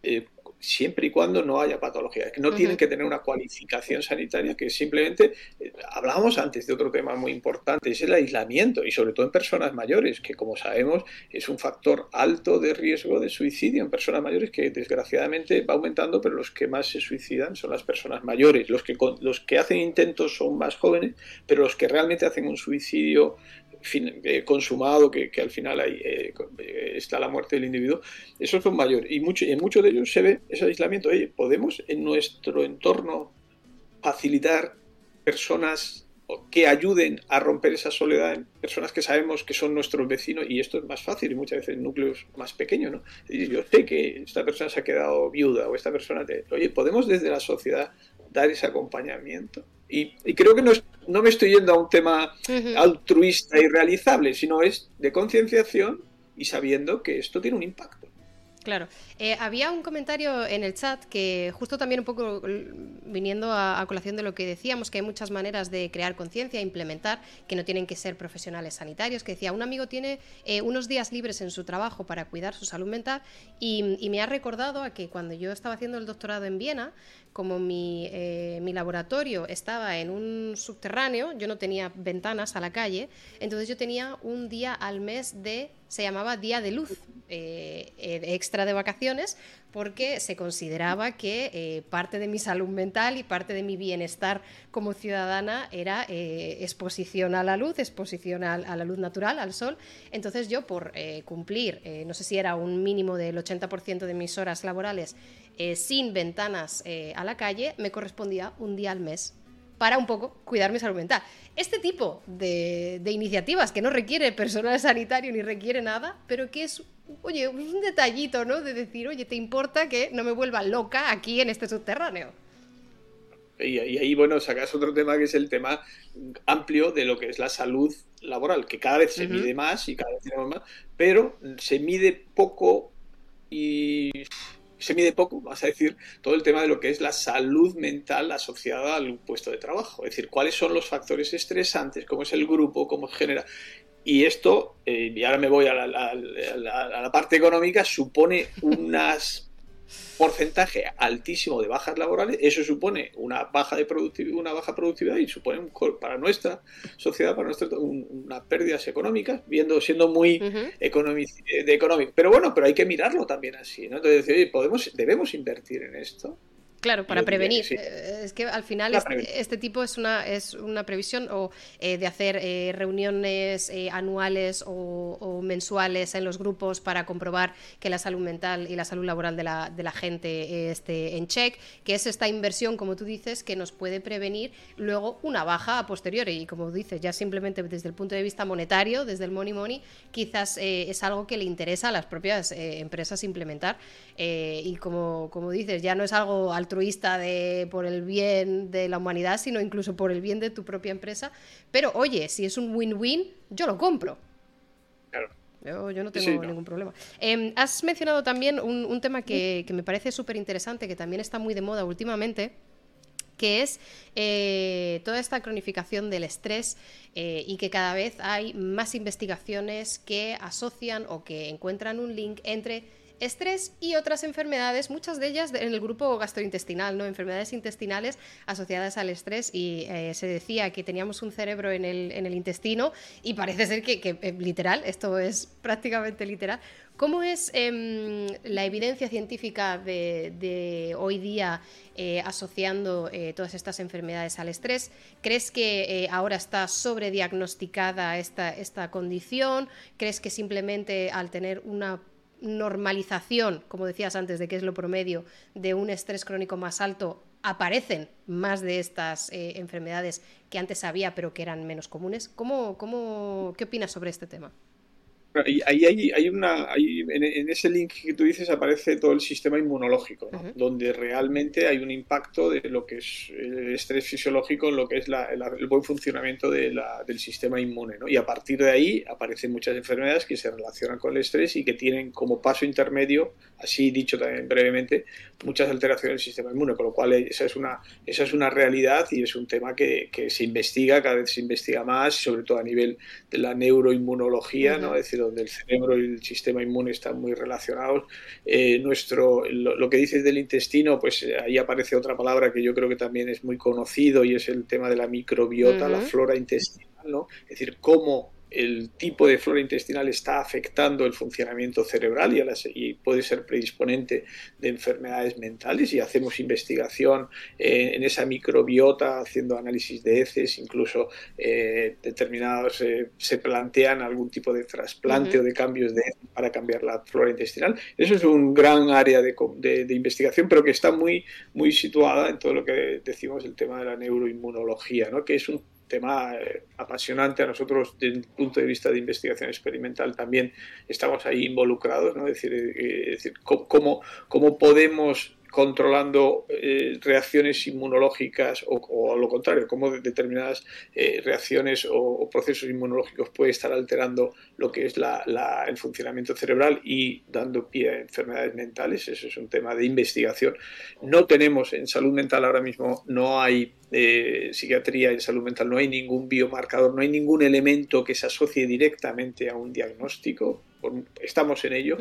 eh, siempre y cuando no haya patología, que no tienen que tener una cualificación sanitaria, que simplemente, eh, hablábamos antes de otro tema muy importante, es el aislamiento, y sobre todo en personas mayores, que como sabemos es un factor alto de riesgo de suicidio en personas mayores que desgraciadamente va aumentando, pero los que más se suicidan son las personas mayores, los que, los que hacen intentos son más jóvenes, pero los que realmente hacen un suicidio eh, consumado, que, al final ahí, eh, está la muerte del individuo, esos son mayores. Y, mucho, en muchos de ellos se ve ese aislamiento. Oye, ¿podemos en nuestro entorno facilitar personas que ayuden a romper esa soledad en personas que sabemos que son nuestros vecinos y esto es más fácil y muchas veces en núcleos más pequeños, ¿no? yo sé que esta persona se ha quedado viuda o esta persona te... Oye, ¿podemos desde la sociedad dar ese acompañamiento? Y, creo que no, no, me estoy yendo a un tema altruista y realizable, sino es de concienciación y sabiendo que esto tiene un impacto. Claro. Eh, había un comentario en el chat que justo también un poco viniendo a, colación de lo que decíamos, que hay muchas maneras de crear conciencia, e implementar, que no tienen que ser profesionales sanitarios, que decía, un amigo tiene eh, unos días libres en su trabajo para cuidar su salud mental y, y, me ha recordado a que cuando yo estaba haciendo el doctorado en Viena, como mi, eh, mi, laboratorio estaba en un subterráneo, yo no tenía ventanas a la calle, entonces yo tenía un día al mes de, se llamaba Día de Luz, eh, eh, extra de vacaciones, porque se consideraba que parte de mi salud mental y parte de mi bienestar como ciudadana era exposición a la luz, exposición a, a, la luz natural, al sol. Entonces yo por cumplir, no sé si era un mínimo del 80% de mis horas laborales, eh, sin ventanas eh, a la calle, me correspondía un día al mes para un poco cuidar mi salud mental. Este tipo de, iniciativas que no requiere personal sanitario ni requiere nada, pero que es, oye, un detallito, ¿no? De decir, oye, ¿te importa que no me vuelva loca aquí en este subterráneo? Y, ahí, bueno, sacas otro tema que es el tema amplio de lo que es la salud laboral, que cada vez se mide más y cada vez tenemos más, pero se mide poco y se mide poco, vas a decir, todo el tema de lo que es la salud mental asociada al puesto de trabajo. Es decir, cuáles son los factores estresantes, cómo es el grupo, cómo genera. Y esto, eh, y ahora me voy a la parte económica, supone unas porcentaje altísimo de bajas laborales, eso supone una baja de productividad, una baja productividad y supone para nuestra sociedad, para nuestra unas pérdidas económicas, viendo siendo muy de económico. Pero bueno, pero hay que mirarlo también así, ¿no? Entonces, podemos, debemos invertir en esto. Claro, para prevenir. Eh, es que al final este, este, tipo es una, es una previsión o eh, de hacer eh, reuniones anuales o, mensuales en los grupos para comprobar que la salud mental y la salud laboral de la, de la gente esté en check, que es esta inversión, como tú dices, que nos puede prevenir luego una baja a posteriori. Y como dices, ya simplemente desde el punto de vista monetario, desde el money money, quizás es algo que le interesa a las propias empresas implementar. y como, como dices, ya no es algo alto de, por el bien de la humanidad, sino incluso por el bien de tu propia empresa. Pero oye, si es un win-win, yo lo compro. Claro. Yo, no tengo ningún problema. Em, has mencionado también un, tema que, me parece súper interesante, que también está muy de moda últimamente, que es eh, toda esta cronificación del estrés eh, y que cada vez hay más investigaciones que asocian o que encuentran un link entre estrés y otras enfermedades, muchas de ellas en el grupo gastrointestinal, ¿no? enfermedades intestinales asociadas al estrés y eh, se decía que teníamos un cerebro en el, intestino y parece ser que, eh, literal, esto es prácticamente literal. ¿Cómo es em, la evidencia científica de, hoy día eh, asociando todas estas enfermedades al estrés? ¿Crees que ahora está sobrediagnosticada esta condición? ¿Crees que simplemente al tener una normalización, como decías antes, de que es lo promedio, de un estrés crónico más alto, aparecen más de estas eh, enfermedades que antes había pero que eran menos comunes. ¿Cómo, cómo, ¿Qué opinas sobre este tema? Ahí hay, hay, una, en, ese link que tú dices aparece todo el sistema inmunológico, donde realmente hay un impacto de lo que es el estrés fisiológico en lo que es el buen funcionamiento del sistema inmune. Y a partir de ahí aparecen muchas enfermedades que se relacionan con el estrés y que tienen como paso intermedio, así dicho también brevemente, muchas alteraciones del sistema inmune, con lo cual esa es una, esa es una realidad y es un tema que, se investiga, cada vez se investiga más, sobre todo a nivel de la neuroinmunología, ¿no? es decir, donde el cerebro y el sistema inmune están muy relacionados. Eh, nuestro, lo, que dices del intestino, pues eh, ahí aparece otra palabra que yo creo que también es muy conocido y es el tema de la microbiota, la flora intestinal, ¿no? Es decir, cómo el tipo de flora intestinal está afectando el funcionamiento cerebral y, puede ser predisponente de enfermedades mentales y hacemos investigación en esa microbiota haciendo análisis de heces, incluso eh, determinados eh, se plantean algún tipo de trasplante o de cambios de heces para cambiar la flora intestinal. Eso es un gran área de, de, investigación, pero que está muy, muy situada en todo lo que decimos el tema de la neuroinmunología, ¿no? que es un tema eh, apasionante. A nosotros, desde el punto de vista de investigación experimental, también estamos ahí involucrados, ¿no? Es decir, eh, decir cómo, cómo podemos controlando eh, reacciones inmunológicas o, o, lo contrario, cómo determinadas eh, reacciones o, procesos inmunológicos puede estar alterando lo que es la, el funcionamiento cerebral y dando pie a enfermedades mentales. Eso es un tema de investigación. No tenemos en salud mental ahora mismo, no hay eh, psiquiatría en salud mental, no hay ningún biomarcador, no hay ningún elemento que se asocie directamente a un diagnóstico. Estamos en ello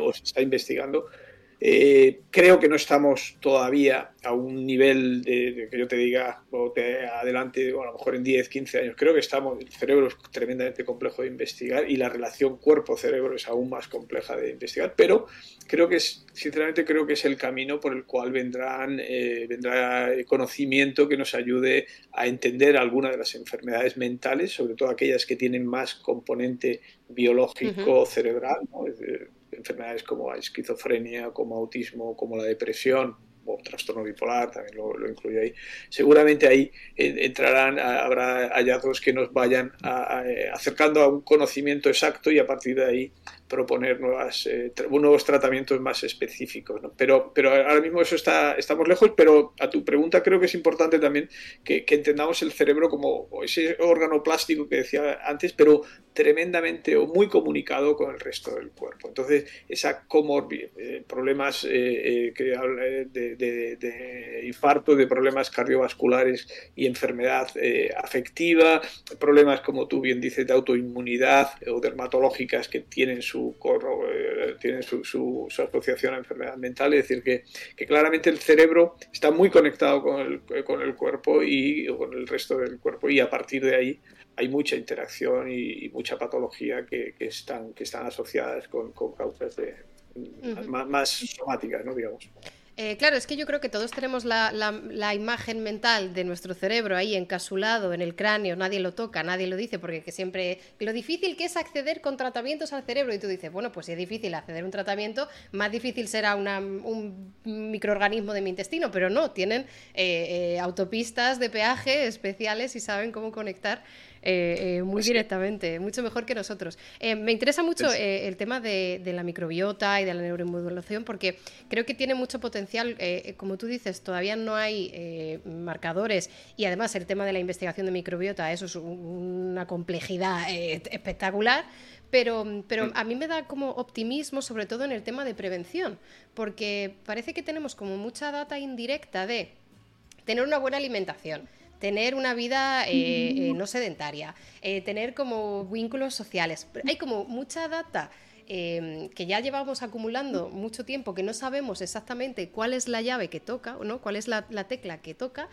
o se está investigando eh, creo que no estamos todavía a un nivel de, que yo te diga o te adelante, a lo mejor en 10, 15 años. Creo que estamos, el cerebro es tremendamente complejo de investigar y la relación cuerpo-cerebro es aún más compleja de investigar, pero creo que es, sinceramente creo que es el camino por el cual vendrán, eh, vendrá conocimiento que nos ayude a entender algunas de las enfermedades mentales, sobre todo aquellas que tienen más componente biológico cerebral, enfermedades como la esquizofrenia, como autismo, como la depresión, o trastorno bipolar, también lo, lo incluye ahí. Seguramente ahí entrarán, habrá hallazgos que nos vayan eh, acercando a un conocimiento exacto y a partir de ahí proponer nuevas, eh, nuevos tratamientos más específicos. Pero, pero ahora mismo eso está, estamos lejos, pero a tu pregunta creo que es importante también que, entendamos el cerebro como ese órgano plástico que decía antes, pero tremendamente o muy comunicado con el resto del cuerpo. Entonces, esa comorbilidad, eh, problemas eh, que de, de, infarto, de problemas cardiovasculares y enfermedad afectiva, problemas, como tú bien dices, de autoinmunidad o dermatológicas que tienen su eh, tiene su, asociación a enfermedad mental, es decir, que, claramente el cerebro está muy conectado con el, con el cuerpo y con el resto del cuerpo y a partir de ahí hay mucha interacción y, mucha patología que, están, que están asociadas con, causas de, más, somáticas, ¿no? digamos. Eh, claro, es que yo creo que todos tenemos la, imagen mental de nuestro cerebro ahí encasulado en el cráneo, nadie lo toca, nadie lo dice, porque siempre lo difícil que es acceder con tratamientos al cerebro y tú dices, bueno, pues si es difícil acceder a un tratamiento, más difícil será un microorganismo de mi intestino, pero no, tienen eh, eh, autopistas de peaje especiales y saben cómo conectar eh, eh, muy pues directamente, mucho mejor que nosotros. Eh, me interesa mucho pues el tema de, la microbiota y de la neuromodulación porque creo que tiene mucho potencial. como tú dices, todavía no hay marcadores y además el tema de la investigación de microbiota, eso es una complejidad espectacular. Pero, pero, mm. a mí me da como optimismo, sobre todo en el tema de prevención, porque parece que tenemos como mucha data indirecta de tener una buena alimentación, tener una vida eh, eh, no sedentaria, eh, tener como vínculos sociales. Hay como mucha data que ya llevamos acumulando mucho tiempo, que no sabemos exactamente cuál es la llave que toca, ¿no? cuál es la tecla que toca,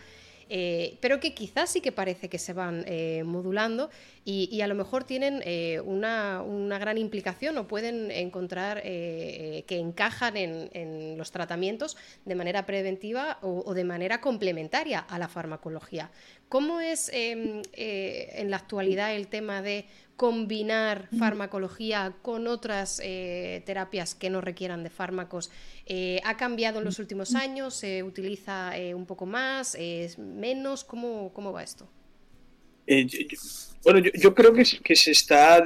eh, pero que quizás sí que parece que se van eh, modulando y, a lo mejor tienen eh, una, gran implicación o pueden encontrar que encajan en, los tratamientos de manera preventiva o, de manera complementaria a la farmacología. ¿Cómo es em, en la actualidad el tema de combinar farmacología con otras terapias que no requieran de fármacos eh, ¿Ha cambiado en los últimos años? ¿Se utiliza eh, un poco más? ¿Es menos? ¿Cómo, cómo va esto? Eh, bueno, yo, creo que, que, se está,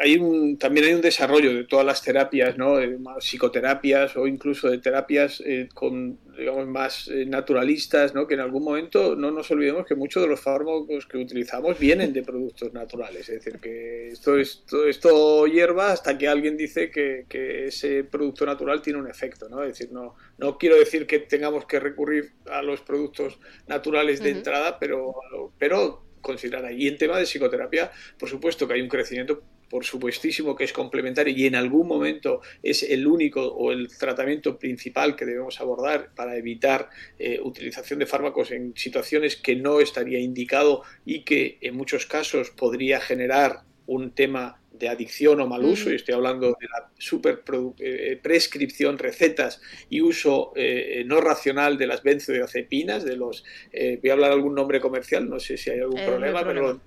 hay un, también hay un desarrollo de todas las terapias, ¿no? psicoterapias o incluso de terapias eh, con, digamos, más eh, naturalistas, ¿no? Que en algún momento no nos olvidemos que muchos de los fármacos que utilizamos vienen de productos naturales, es decir, que esto, esto, esto hierba hasta que alguien dice que, que, ese producto natural tiene un efecto, ¿no? Es decir, no, no quiero decir que tengamos que recurrir a los productos naturales de entrada, pero, pero considerar ahí. Y en tema de psicoterapia, por supuesto que hay un crecimiento, por supuestísimo que es complementario y en algún momento es el único o el tratamiento principal que debemos abordar para evitar eh, utilización de fármacos en situaciones que no estaría indicado y que en muchos casos podría generar un tema de adicción o mal uso, y estoy hablando de la super eh, prescripción, recetas y uso eh, no racional de las benzodiazepinas, de los, eh, voy a hablar algún nombre comercial, no sé si hay algún problema, pero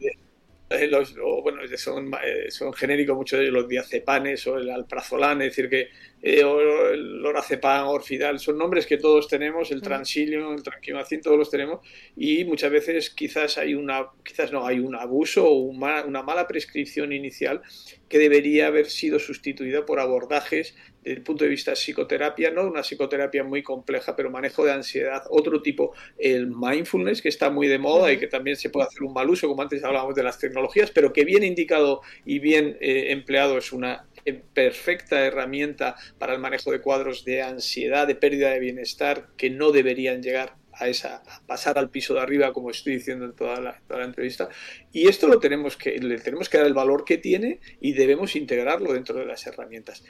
los, bueno, son, son genéricos muchos de los diazepanes o el alprazolán, es decir, que eh, el lorazepam, orfidal, son nombres que todos tenemos, el transilium, el tranquimacin, todos los tenemos y muchas veces quizás hay una, quizás no, hay un abuso o una mala prescripción inicial que debería haber sido sustituida por abordajes desde el punto de vista de psicoterapia, no una psicoterapia muy compleja, pero manejo de ansiedad, otro tipo, el mindfulness, que está muy de moda y que también se puede hacer un mal uso, como antes hablábamos de las tecnologías, pero que bien indicado y bien eh, empleado es una perfecta herramienta para el manejo de cuadros de ansiedad, de pérdida de bienestar, que no deberían llegar a, esa, pasar al piso de arriba, como estoy diciendo en toda la, entrevista. Y esto lo tenemos que, le tenemos que dar el valor que tiene y debemos integrarlo dentro de las herramientas.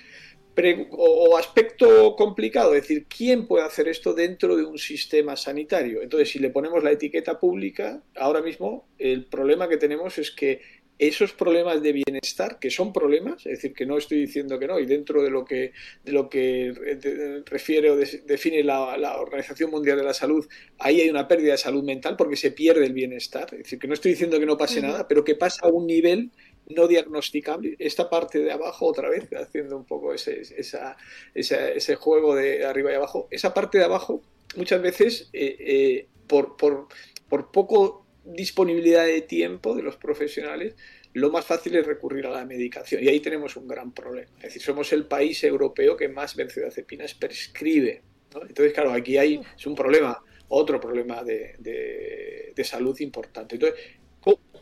o aspecto complicado, es decir, ¿quién puede hacer esto dentro de un sistema sanitario? Entonces, si le ponemos la etiqueta pública, ahora mismo el problema que tenemos es que esos problemas de bienestar, que son problemas, es decir, que no estoy diciendo que no, y dentro de lo que, de lo que refiere o define la, Organización Mundial de la Salud, ahí hay una pérdida de salud mental porque se pierde el bienestar. Es decir, que no estoy diciendo que no pase nada, pero que pasa a un nivel no diagnosticable. Esta parte de abajo, otra vez, haciendo un poco ese, esa, ese juego de arriba y abajo, esa parte de abajo, muchas veces, eh, eh, por, por, por poco disponibilidad de tiempo de los profesionales, lo más fácil es recurrir a la medicación. Y ahí tenemos un gran problema. Es decir, somos el país europeo que más benzodiazepinas prescribe. Entonces, claro, aquí hay, es un problema, otro problema de, de, salud importante. Entonces,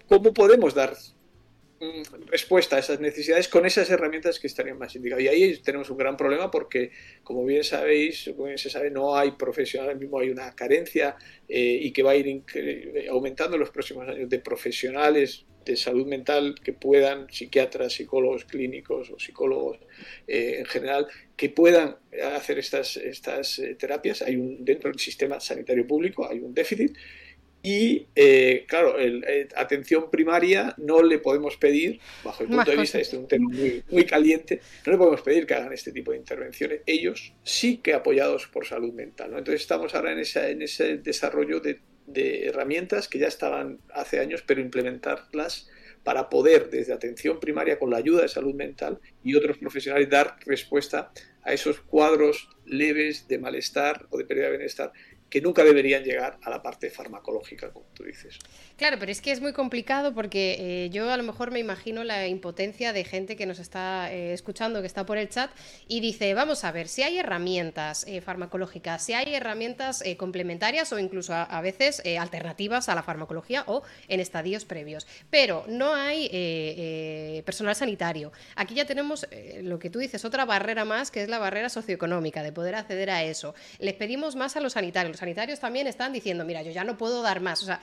¿cómo, podemos dar respuesta a esas necesidades con esas herramientas que estarían más indicadas. Y ahí tenemos un gran problema porque, como bien sabéis, se sabe, no hay profesionales, mismo hay una carencia eh, y que va a ir aumentando en los próximos años de profesionales de salud mental que puedan, psiquiatras, psicólogos clínicos o psicólogos eh, en general, que puedan hacer estas, estas eh, terapias. Hay un, dentro del sistema sanitario público hay un déficit Y, eh, claro, el, eh, atención primaria no le podemos pedir, bajo el punto de vista, este es un tema muy, muy, caliente, no le podemos pedir que hagan este tipo de intervenciones. Ellos sí que apoyados por salud mental. ¿no? Entonces estamos ahora en, esa, en ese desarrollo de, de herramientas que ya estaban hace años, pero implementarlas para poder, desde atención primaria, con la ayuda de salud mental y otros profesionales, dar respuesta a esos cuadros leves de malestar o de pérdida de bienestar que nunca deberían llegar a la parte farmacológica, como tú dices. Claro, pero es que es muy complicado porque eh, yo a lo mejor me imagino la impotencia de gente que nos está eh, escuchando, que está por el chat, y dice, vamos a ver, si hay herramientas eh, farmacológicas, si hay herramientas complementarias o incluso a, veces alternativas a la farmacología o en estadios previos, pero no hay personal sanitario. Aquí ya tenemos lo que tú dices, otra barrera más, que es la barrera socioeconómica, de poder acceder a eso. Les pedimos más a los sanitarios sanitarios también están diciendo, mira, yo ya no puedo dar más. O sea,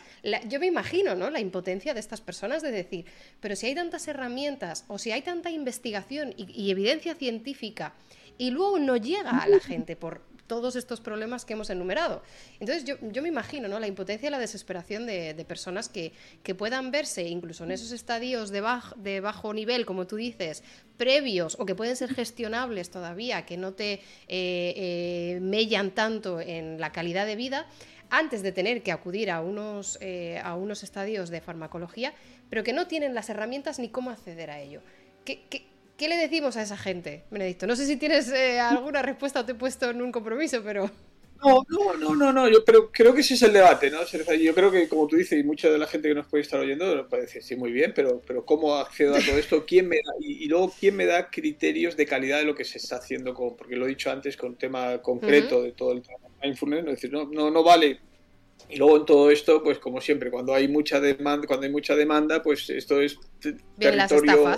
yo me imagino, ¿no? La impotencia de estas personas de decir, pero si hay tantas herramientas o si hay tanta investigación y evidencia científica y luego no llega a la gente por, todos estos problemas que hemos enumerado. Entonces yo, yo me imagino ¿no? la impotencia y la desesperación de, personas que, que, puedan verse incluso en esos estadios de, de bajo nivel, como tú dices, previos o que pueden ser gestionables todavía, que no te eh, eh, mellan tanto en la calidad de vida, antes de tener que acudir a unos, eh, a unos estadios de farmacología, pero que no tienen las herramientas ni cómo acceder a ello. ¿Qué, qué, ¿Qué le decimos a esa gente, Benedicto? No sé si tienes eh, alguna respuesta o te he puesto en un compromiso, pero... No, no, no, no, no, yo pero creo que ese es el debate, ¿no? Yo creo que, como tú dices, y mucha de la gente que nos puede estar oyendo puede decir, sí, muy bien, pero, pero ¿cómo accedo a todo esto? ¿Quién me da, y, luego, ¿quién me da criterios de calidad de lo que se está haciendo? Con, porque lo he dicho antes con tema concreto de todo el mindfulness, ¿no? decir, no, no, no vale y luego en todo esto, pues como siempre, cuando hay mucha demanda, cuando hay mucha demanda, pues esto es territorio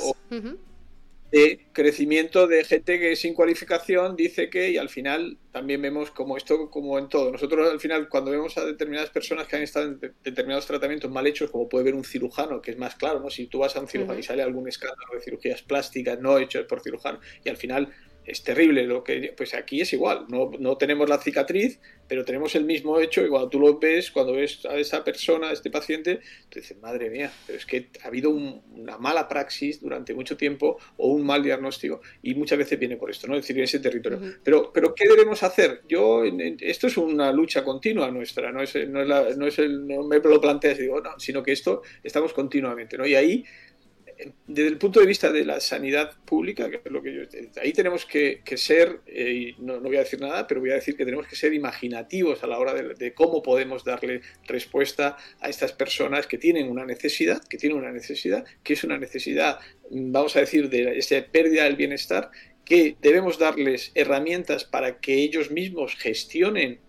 de crecimiento de gente que sin cualificación dice que y al final también vemos como esto como en todo. Nosotros al final cuando vemos a determinadas personas que han estado en determinados tratamientos mal hechos como puede ver un cirujano que es más claro no si tú vas a un cirujano y sale algún escándalo de cirugías plásticas no hechas por cirujano y al final es terrible lo que pues aquí es igual no, no, tenemos la cicatriz pero tenemos el mismo hecho y cuando tú lo ves cuando ves a esa persona a este paciente tú dices madre mía pero es que ha habido una mala praxis durante mucho tiempo o un mal diagnóstico y muchas veces viene por esto no es decir ese territorio pero pero qué debemos hacer yo esto es una lucha continua nuestra no es no es, la, no es el no me lo planteas y digo no sino que esto estamos continuamente no y ahí desde el punto de vista de la sanidad pública, que es lo que yo, ahí tenemos que, ser, eh, no, voy a decir nada, pero voy a decir que tenemos que ser imaginativos a la hora de, cómo podemos darle respuesta a estas personas que tienen una necesidad, que tienen una necesidad, que es una necesidad, vamos a decir, de esa pérdida del bienestar, que debemos darles herramientas para que ellos mismos gestionen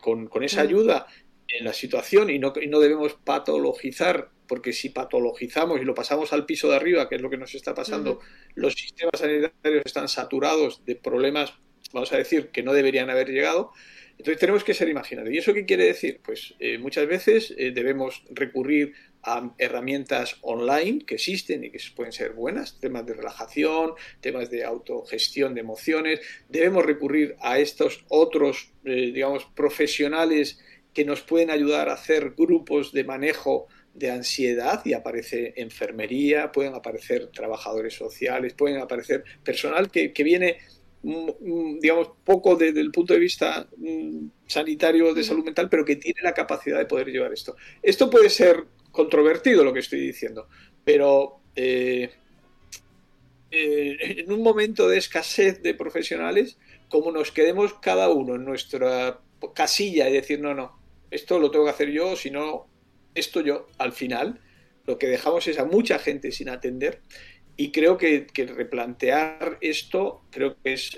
con, con, esa ayuda en la situación y no, y no debemos patologizar porque si patologizamos y lo pasamos al piso de arriba, que es lo que nos está pasando, los sistemas sanitarios están saturados de problemas, vamos a decir, que no deberían haber llegado. Entonces tenemos que ser imaginarios. ¿Y eso qué quiere decir? Pues eh, muchas veces eh, debemos recurrir a herramientas online que existen y que pueden ser buenas, temas de relajación, temas de autogestión de emociones. Debemos recurrir a estos otros, eh, digamos, profesionales que nos pueden ayudar a hacer grupos de manejo de ansiedad y aparece enfermería, pueden aparecer trabajadores sociales, pueden aparecer personal que, viene, mm, mm, digamos, poco desde el punto de vista mm, sanitario de salud mental, pero que tiene la capacidad de poder llevar esto. Esto puede ser controvertido lo que estoy diciendo, pero eh, eh, en un momento de escasez de profesionales, como nos quedemos cada uno en nuestra casilla y decir, no, no, esto lo tengo que hacer yo, si no, esto yo, al final, lo que dejamos es a mucha gente sin atender y creo que, replantear esto creo que es,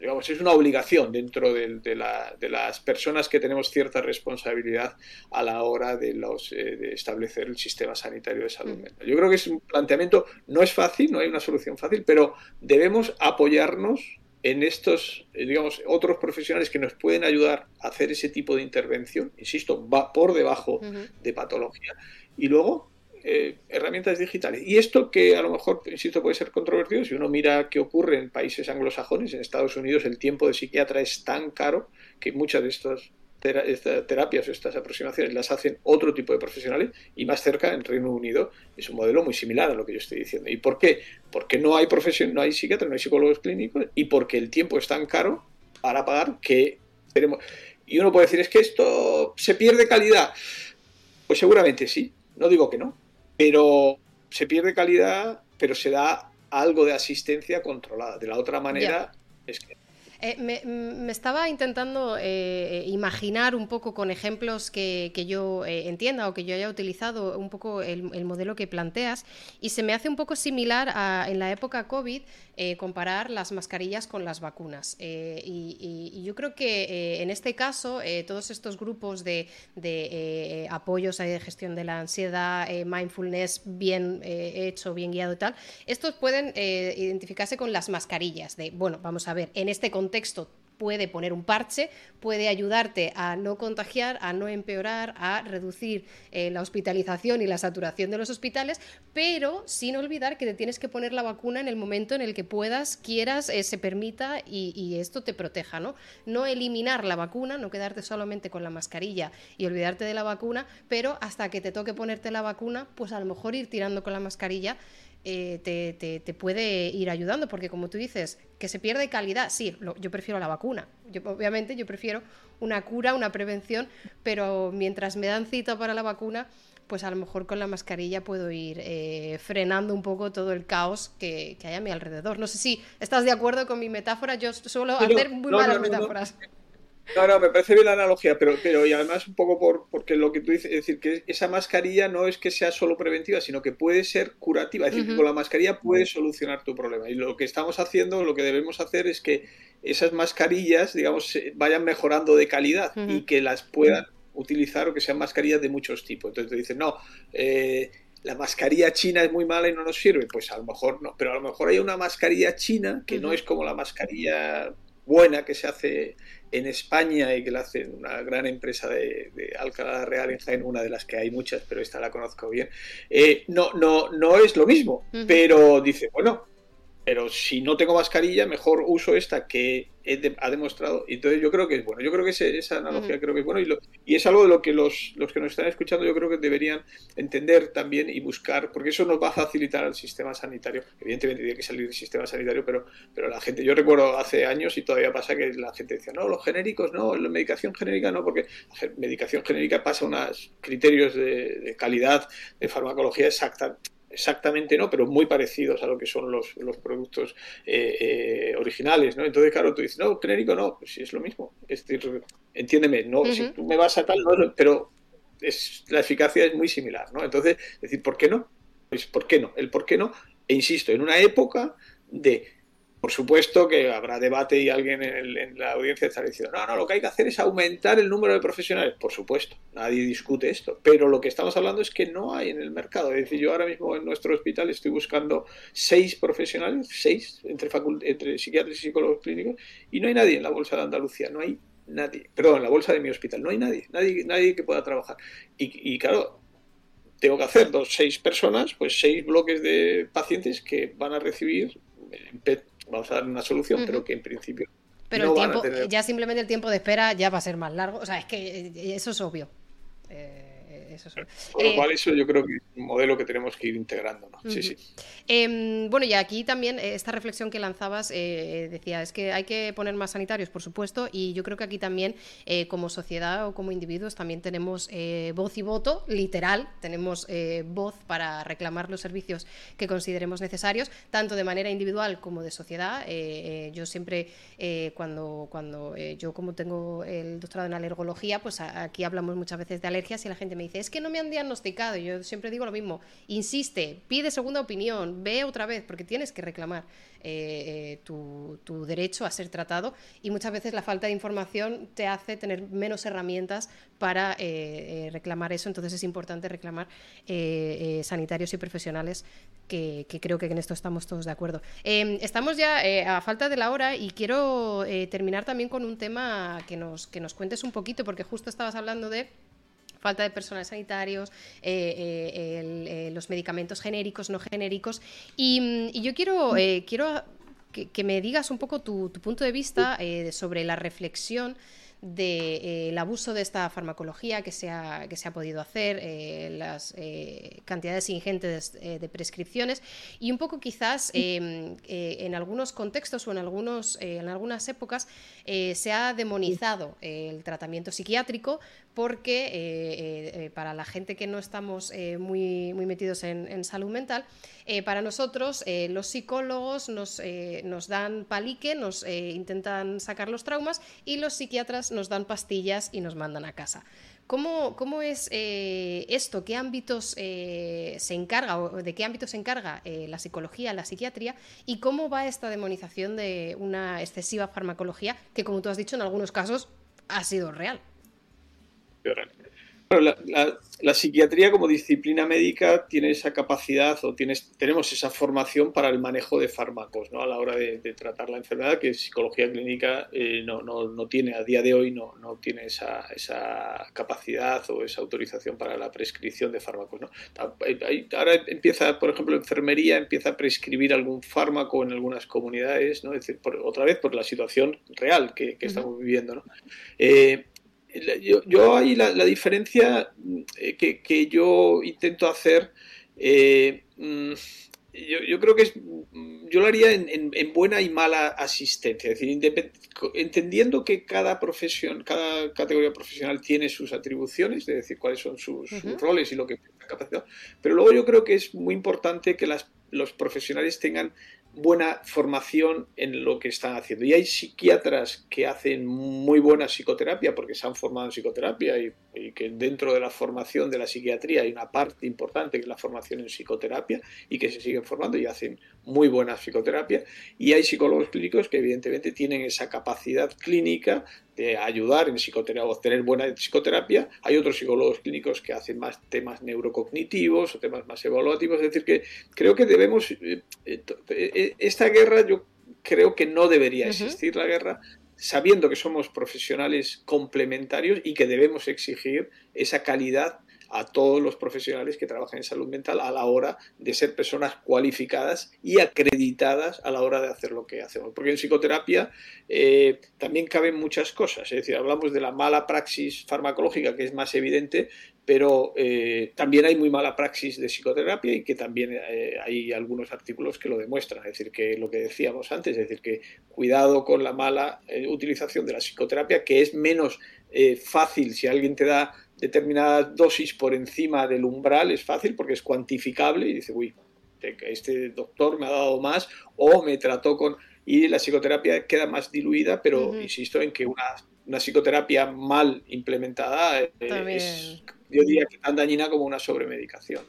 digamos, es una obligación dentro de, las personas que tenemos cierta responsabilidad a la hora de, los, eh, de establecer el sistema sanitario de salud mm. mental. Yo creo que es un planteamiento, no es fácil, no hay una solución fácil, pero debemos apoyarnos en estos, digamos, otros profesionales que nos pueden ayudar a hacer ese tipo de intervención, insisto, va por debajo de patología. Y luego, eh, herramientas digitales. Y esto que a lo mejor, insisto, puede ser controvertido, si uno mira qué ocurre en países anglosajones, en Estados Unidos el tiempo de psiquiatra es tan caro que muchas de estas terapias o estas aproximaciones las hacen otro tipo de profesionales y más cerca en Reino Unido es un modelo muy similar a lo que yo estoy diciendo. ¿Y por qué? Porque no hay profesión, no hay psiquiatras, no hay psicólogos clínicos y porque el tiempo es tan caro para pagar que tenemos... Y uno puede decir, es que esto se pierde calidad. Pues seguramente sí, no digo que no, pero se pierde calidad, pero se da algo de asistencia controlada. De la otra manera, es que eh, me, estaba intentando eh, imaginar un poco con ejemplos que, yo eh, entienda o que yo haya utilizado un poco el, modelo que planteas y se me hace un poco similar a en la época COVID comparar las mascarillas con las vacunas. Y, yo creo que en este caso todos estos grupos de, de apoyos de gestión de la ansiedad, mindfulness bien hecho, bien guiado y tal, estos pueden identificarse con las mascarillas de, bueno, vamos a ver, en este contexto texto puede poner un parche, puede ayudarte a no contagiar, a no empeorar, a reducir eh, la hospitalización y la saturación de los hospitales, pero sin olvidar que te tienes que poner la vacuna en el momento en el que puedas, quieras, eh, se permita y, esto te proteja, ¿no? No eliminar la vacuna, no quedarte solamente con la mascarilla y olvidarte de la vacuna, pero hasta que te toque ponerte la vacuna, pues a lo mejor ir tirando con la mascarilla eh, te, puede ir ayudando, porque como tú dices, que se pierde calidad, sí, yo prefiero la vacuna. Yo, obviamente yo prefiero una cura, una prevención, pero mientras me dan cita para la vacuna, pues a lo mejor con la mascarilla puedo ir eh, frenando un poco todo el caos que, hay a mi alrededor. No sé si estás de acuerdo con mi metáfora, yo suelo hacer muy malas metáforas. No, no, me parece bien la analogía, pero, pero y además un poco por, porque lo que tú dices, es decir, que esa mascarilla no es que sea solo preventiva, sino que puede ser curativa, es decir, que con la mascarilla puedes solucionar tu problema. Y lo que estamos haciendo, lo que debemos hacer es que esas mascarillas, digamos, vayan mejorando de calidad y que las puedan utilizar o que sean mascarillas de muchos tipos. Entonces te dicen, no, eh, la mascarilla china es muy mala y no nos sirve. Pues a lo mejor no, pero a lo mejor hay una mascarilla china que no es como la mascarilla buena que se hace en España y que la hace una gran empresa de, Alcalá Real en Jaén, una de las que hay muchas, pero esta la conozco bien, eh, no, no, no es lo mismo, pero dice, bueno, pero si no tengo mascarilla, mejor uso esta que ha demostrado. Entonces yo creo que es bueno. Yo creo que esa analogía creo que es bueno. Y, y es algo de lo que los, los, que nos están escuchando yo creo que deberían entender también y buscar, porque eso nos va a facilitar al sistema sanitario. Evidentemente tiene que salir del sistema sanitario, pero, pero la gente, yo recuerdo hace años y todavía pasa que la gente decía, no, los genéricos no, la medicación genérica no, porque la medicación genérica pasa unos criterios de, de calidad de farmacología exacta exactamente no, pero muy parecidos a lo que son los, los productos eh, eh, originales, ¿no? Entonces, claro, tú dices, no, genérico no, pues sí es lo mismo. Es decir, entiéndeme, no, si tú me vas a tal, pero es, la eficacia es muy similar, ¿no? Entonces, decir, ¿por qué no? Pues, ¿por qué no? El por qué no, e insisto, en una época de por supuesto que habrá debate y alguien en, la audiencia estará diciendo, no, no, lo que hay que hacer es aumentar el número de profesionales. Por supuesto, nadie discute esto. Pero lo que estamos hablando es que no hay en el mercado. Es decir, yo ahora mismo en nuestro hospital estoy buscando seis profesionales, seis, entre, entre psiquiatras y psicólogos clínicos, y no hay nadie en la bolsa de Andalucía, no hay nadie. Perdón, en la bolsa de mi hospital, no hay nadie, nadie, nadie que pueda trabajar. Y, y claro, tengo que hacer dos, seis personas, pues seis bloques de pacientes que van a recibir vamos a dar una solución, pero que en principio. Pero el tiempo, ya simplemente el tiempo de espera ya va a ser más largo. O sea, es que eh, eso es obvio. Eh, por lo eh, cual eso yo creo que es un modelo que tenemos que ir integrando. Sí, sí. Em, bueno, y aquí también eh, esta reflexión que lanzabas eh, decía, es que hay que poner más sanitarios, por supuesto, y yo creo que aquí también como sociedad o como individuos también tenemos voz y voto, literal, tenemos voz para reclamar los servicios que consideremos necesarios, tanto de manera individual como de sociedad. yo siempre, cuando, cuando yo como tengo el doctorado en alergología, pues aquí hablamos muchas veces de alergias y la gente me dice, es que no me han diagnosticado. Yo siempre digo lo mismo, insiste, pide segunda opinión, ve otra vez, porque tienes que reclamar eh, eh, tu, derecho a ser tratado y muchas veces la falta de información te hace tener menos herramientas para eh, reclamar eso. Entonces es importante reclamar sanitarios y profesionales que, creo que en esto estamos todos de acuerdo. Em, estamos ya a falta de la hora y quiero terminar también con un tema que nos, que nos cuentes un poquito, porque justo estabas hablando de falta de personal sanitarios, eh, eh, eh, los medicamentos genéricos, no genéricos. Y, yo quiero, quiero que, me digas un poco tu, punto de vista sobre la reflexión del abuso de esta farmacología que se ha, que se ha podido hacer, las cantidades ingentes de, prescripciones y un poco quizás em, en algunos contextos o en, algunos, en algunas épocas se ha demonizado el tratamiento psiquiátrico porque eh, eh, para la gente que no estamos eh, muy, metidos en, salud mental, para nosotros los psicólogos nos, nos, dan palique, nos intentan sacar los traumas y los psiquiatras nos dan pastillas y nos mandan a casa. ¿Cómo, cómo es esto? ¿Qué ámbitos se encarga o de qué ámbitos se encarga la psicología, la psiquiatría? ¿Y cómo va esta demonización de una excesiva farmacología que, como tú has dicho, en algunos casos ha sido real? La, psiquiatría como disciplina médica tiene esa capacidad o tienes, tenemos esa formación para el manejo de fármacos ¿no? a la hora de, tratar la enfermedad que psicología clínica eh, no, no, tiene, a día de hoy no, no tiene esa, esa, capacidad o esa autorización para la prescripción de fármacos. ¿no? Ahora empieza, por ejemplo, enfermería empieza a prescribir algún fármaco en algunas comunidades, ¿no? es decir, otra vez por la situación real que, estamos viviendo. ¿no? Eh, yo, ahí la, diferencia eh, que, yo intento hacer, eh, mm, yo, creo que es, mm, yo lo haría en, buena y mala asistencia, es decir, entendiendo que cada profesión, cada categoría profesional tiene sus atribuciones, es decir, cuáles son sus, roles y lo que capacidad, pero luego yo creo que es muy importante que las, los profesionales tengan buena formación en lo que están haciendo. Y hay psiquiatras que hacen muy buena psicoterapia porque se han formado en psicoterapia y, que dentro de la formación de la psiquiatría hay una parte importante que es la formación en psicoterapia y que se siguen formando y hacen muy buena psicoterapia. Y hay psicólogos clínicos que evidentemente tienen esa capacidad clínica de ayudar en psicoterapia, obtener buena psicoterapia. Hay otros psicólogos clínicos que hacen más temas neurocognitivos o temas más evaluativos. Es decir, que creo que debemos, eh, eh, eh, esta guerra yo creo que no debería existir la guerra, sabiendo que somos profesionales complementarios y que debemos exigir esa calidad a todos los profesionales que trabajan en salud mental a la hora de ser personas cualificadas y acreditadas a la hora de hacer lo que hacemos. Porque en psicoterapia eh, también caben muchas cosas. Es decir, hablamos de la mala praxis farmacológica, que es más evidente, pero eh, también hay muy mala praxis de psicoterapia y que también eh, hay algunos artículos que lo demuestran. Es decir, que lo que decíamos antes, es decir, que cuidado con la mala utilización de la psicoterapia, que es menos fácil si alguien te da determinada dosis por encima del umbral es fácil porque es cuantificable y dice, uy, este doctor me ha dado más o me trató con... Y la psicoterapia queda más diluida, pero insisto en que una, una psicoterapia mal implementada eh, es, yo diría que tan dañina como una sobremedicación.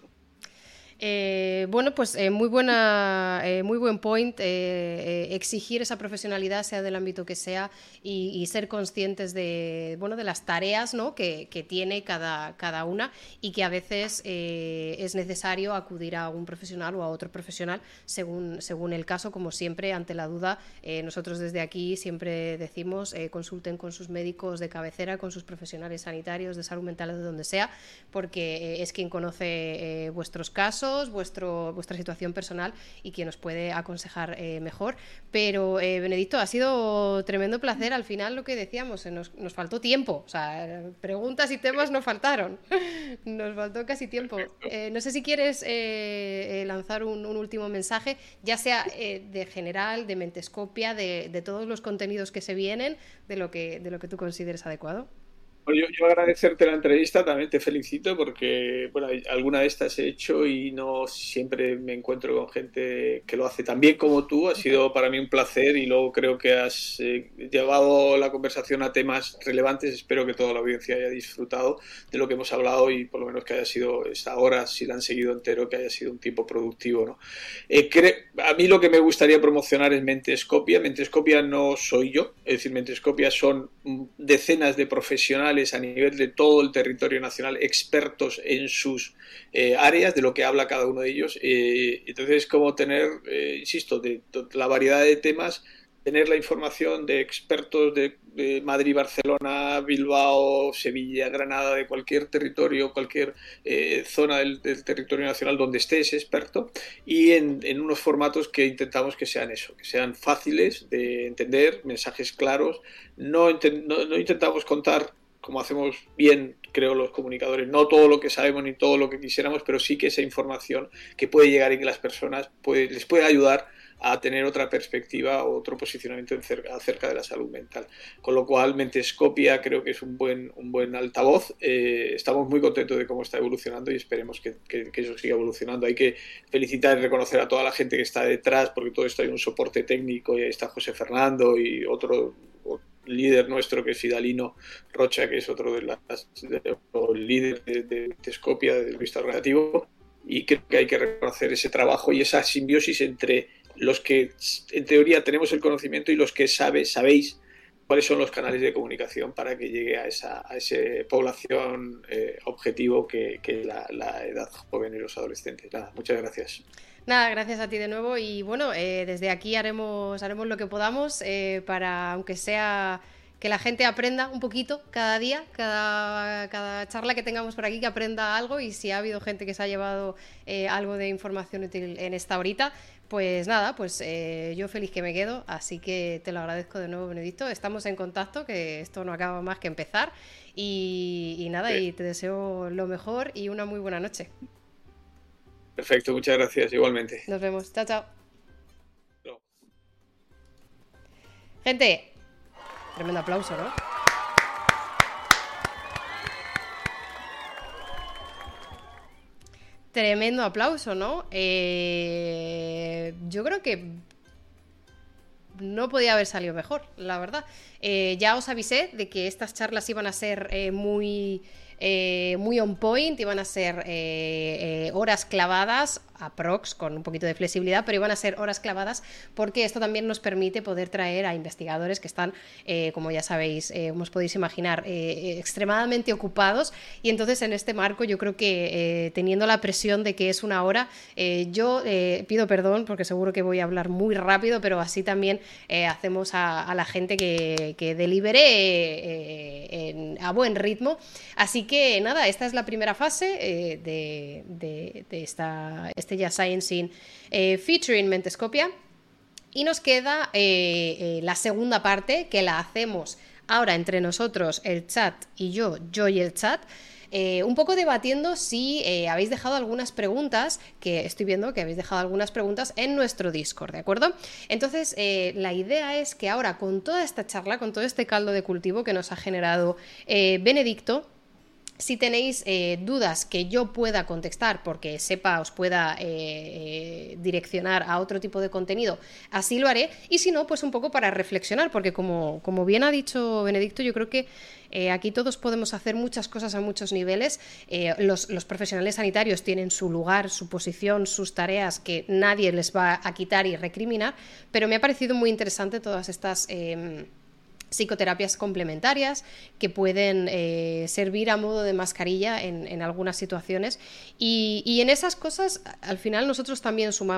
Eh, bueno, pues eh, muy buena, eh, muy buen point. exigir esa profesionalidad, sea del ámbito que sea, y, ser conscientes de, bueno, de las tareas ¿no? que, tiene cada, cada, una y que a veces es necesario acudir a un profesional o a otro profesional según, según el caso. Como siempre, ante la duda, nosotros desde aquí siempre decimos consulten con sus médicos de cabecera, con sus profesionales sanitarios de salud mental de donde sea, porque es quien conoce vuestros casos vuestro, vuestra situación personal y quien os puede aconsejar eh, mejor. Pero, eh, Benedicto, ha sido tremendo placer. Al final, lo que decíamos, eh, nos, faltó tiempo. O sea, preguntas y temas no faltaron. nos faltó casi tiempo. no sé si quieres lanzar un, último mensaje, ya sea de general, de mentescopia, de, de todos los contenidos que se vienen, de lo que, de lo que tú consideres adecuado. Yo, yo, agradecerte la entrevista, también te felicito porque, bueno, alguna de estas he hecho y no siempre me encuentro con gente que lo hace tan bien como tú. Ha sido para mí un placer y luego creo que has eh, llevado la conversación a temas relevantes. Espero que toda la audiencia haya disfrutado de lo que hemos hablado y por lo menos que haya sido esta hora, si la han seguido entero, que haya sido un tiempo productivo. ¿no? Eh, a mí lo que me gustaría promocionar es Mentescopia. Mentescopia no soy yo, es decir, Mentescopia son decenas de profesionales a nivel de todo el territorio nacional, expertos en sus eh, áreas, de lo que habla cada uno de ellos. Eh, entonces, como tener, eh, insisto, de, la variedad de temas, tener la información de expertos de Madrid, Barcelona, Bilbao, Sevilla, Granada, de cualquier territorio, cualquier zona del, territorio nacional donde estés experto, y en, unos formatos que intentamos que sean eso, que sean fáciles de entender, mensajes claros. No intentamos contar como hacemos bien, creo, los comunicadores, no todo lo que sabemos ni todo lo que quisiéramos, pero sí que esa información que puede llegar y que las personas les puede ayudar a tener otra perspectiva o otro posicionamiento acerca de la salud mental. Con lo cual, Mentescopia creo que es un buen, un buen altavoz. Eh, estamos muy contentos de cómo está evolucionando y esperemos que, eso siga evolucionando. Hay que felicitar y reconocer a toda la gente que está detrás, porque todo esto hay un soporte técnico y ahí está José Fernando y otro líder nuestro que es Fidalino Rocha, que es otro de las de, de, de Scopia, del vista relativo, y creo que hay que reconocer ese trabajo y esa simbiosis entre los que en teoría tenemos el conocimiento y los que sabe, sabéis cuáles son los canales de comunicación para que llegue a esa, a población eh, objetivo que, es la, la, edad joven y los adolescentes. Nada, muchas gracias. Nada, gracias a ti de nuevo y bueno, eh, desde aquí haremos, haremos lo que podamos eh, para, aunque sea que la gente aprenda un poquito cada día, cada, cada, charla que tengamos por aquí, que aprenda algo y si ha habido gente que se ha llevado eh, algo de información útil en esta horita, pues nada, pues yo feliz que me quedo, así que te lo agradezco de nuevo, Benedicto. Estamos en contacto, que esto no acaba más que empezar y, y nada, y te deseo lo mejor y una muy buena noche. Perfecto, muchas gracias, igualmente. Nos vemos, chao, chao. Gente, tremendo aplauso, ¿no? Tremendo aplauso, ¿no? Eh, yo creo que no podía haber salido mejor, la verdad. Eh, ya os avisé de que estas charlas iban a ser eh, muy eh, muy on point, iban a ser eh, eh, horas clavadas, aprox, con un poquito de flexibilidad, pero iban a ser horas clavadas porque esto también nos permite poder traer a investigadores que están, como ya sabéis, como os podéis imaginar, extremadamente ocupados y entonces en este marco yo creo que teniendo la presión de que es una hora, yo pido perdón porque seguro que voy a hablar muy rápido, pero así también hacemos a, la gente que, que delibere a buen ritmo. Así que nada, esta es la primera fase eh, de, esta, este ya Sciencing eh, featuring Mentescopia. Y nos queda eh, la segunda parte que la hacemos ahora entre nosotros, el chat y yo, yo y el chat. un poco debatiendo si habéis dejado algunas preguntas, que estoy viendo que habéis dejado algunas preguntas en nuestro Discord, ¿de acuerdo? Entonces, la idea es que ahora con toda esta charla, con todo este caldo de cultivo que nos ha generado Benedicto, si tenéis eh, dudas que yo pueda contestar, porque sepa, os pueda eh, eh, direccionar a otro tipo de contenido, así lo haré. Y si no, pues un poco para reflexionar, porque como, como bien ha dicho Benedicto, yo creo que aquí todos podemos hacer muchas cosas a muchos niveles. Los, los, profesionales sanitarios tienen su lugar, su posición, sus tareas que nadie les va a quitar y recriminar, pero me ha parecido muy interesante todas estas em, psicoterapias complementarias que pueden eh, servir a modo de mascarilla en, algunas situaciones. Y, y, en esas cosas al final nosotros también sumamos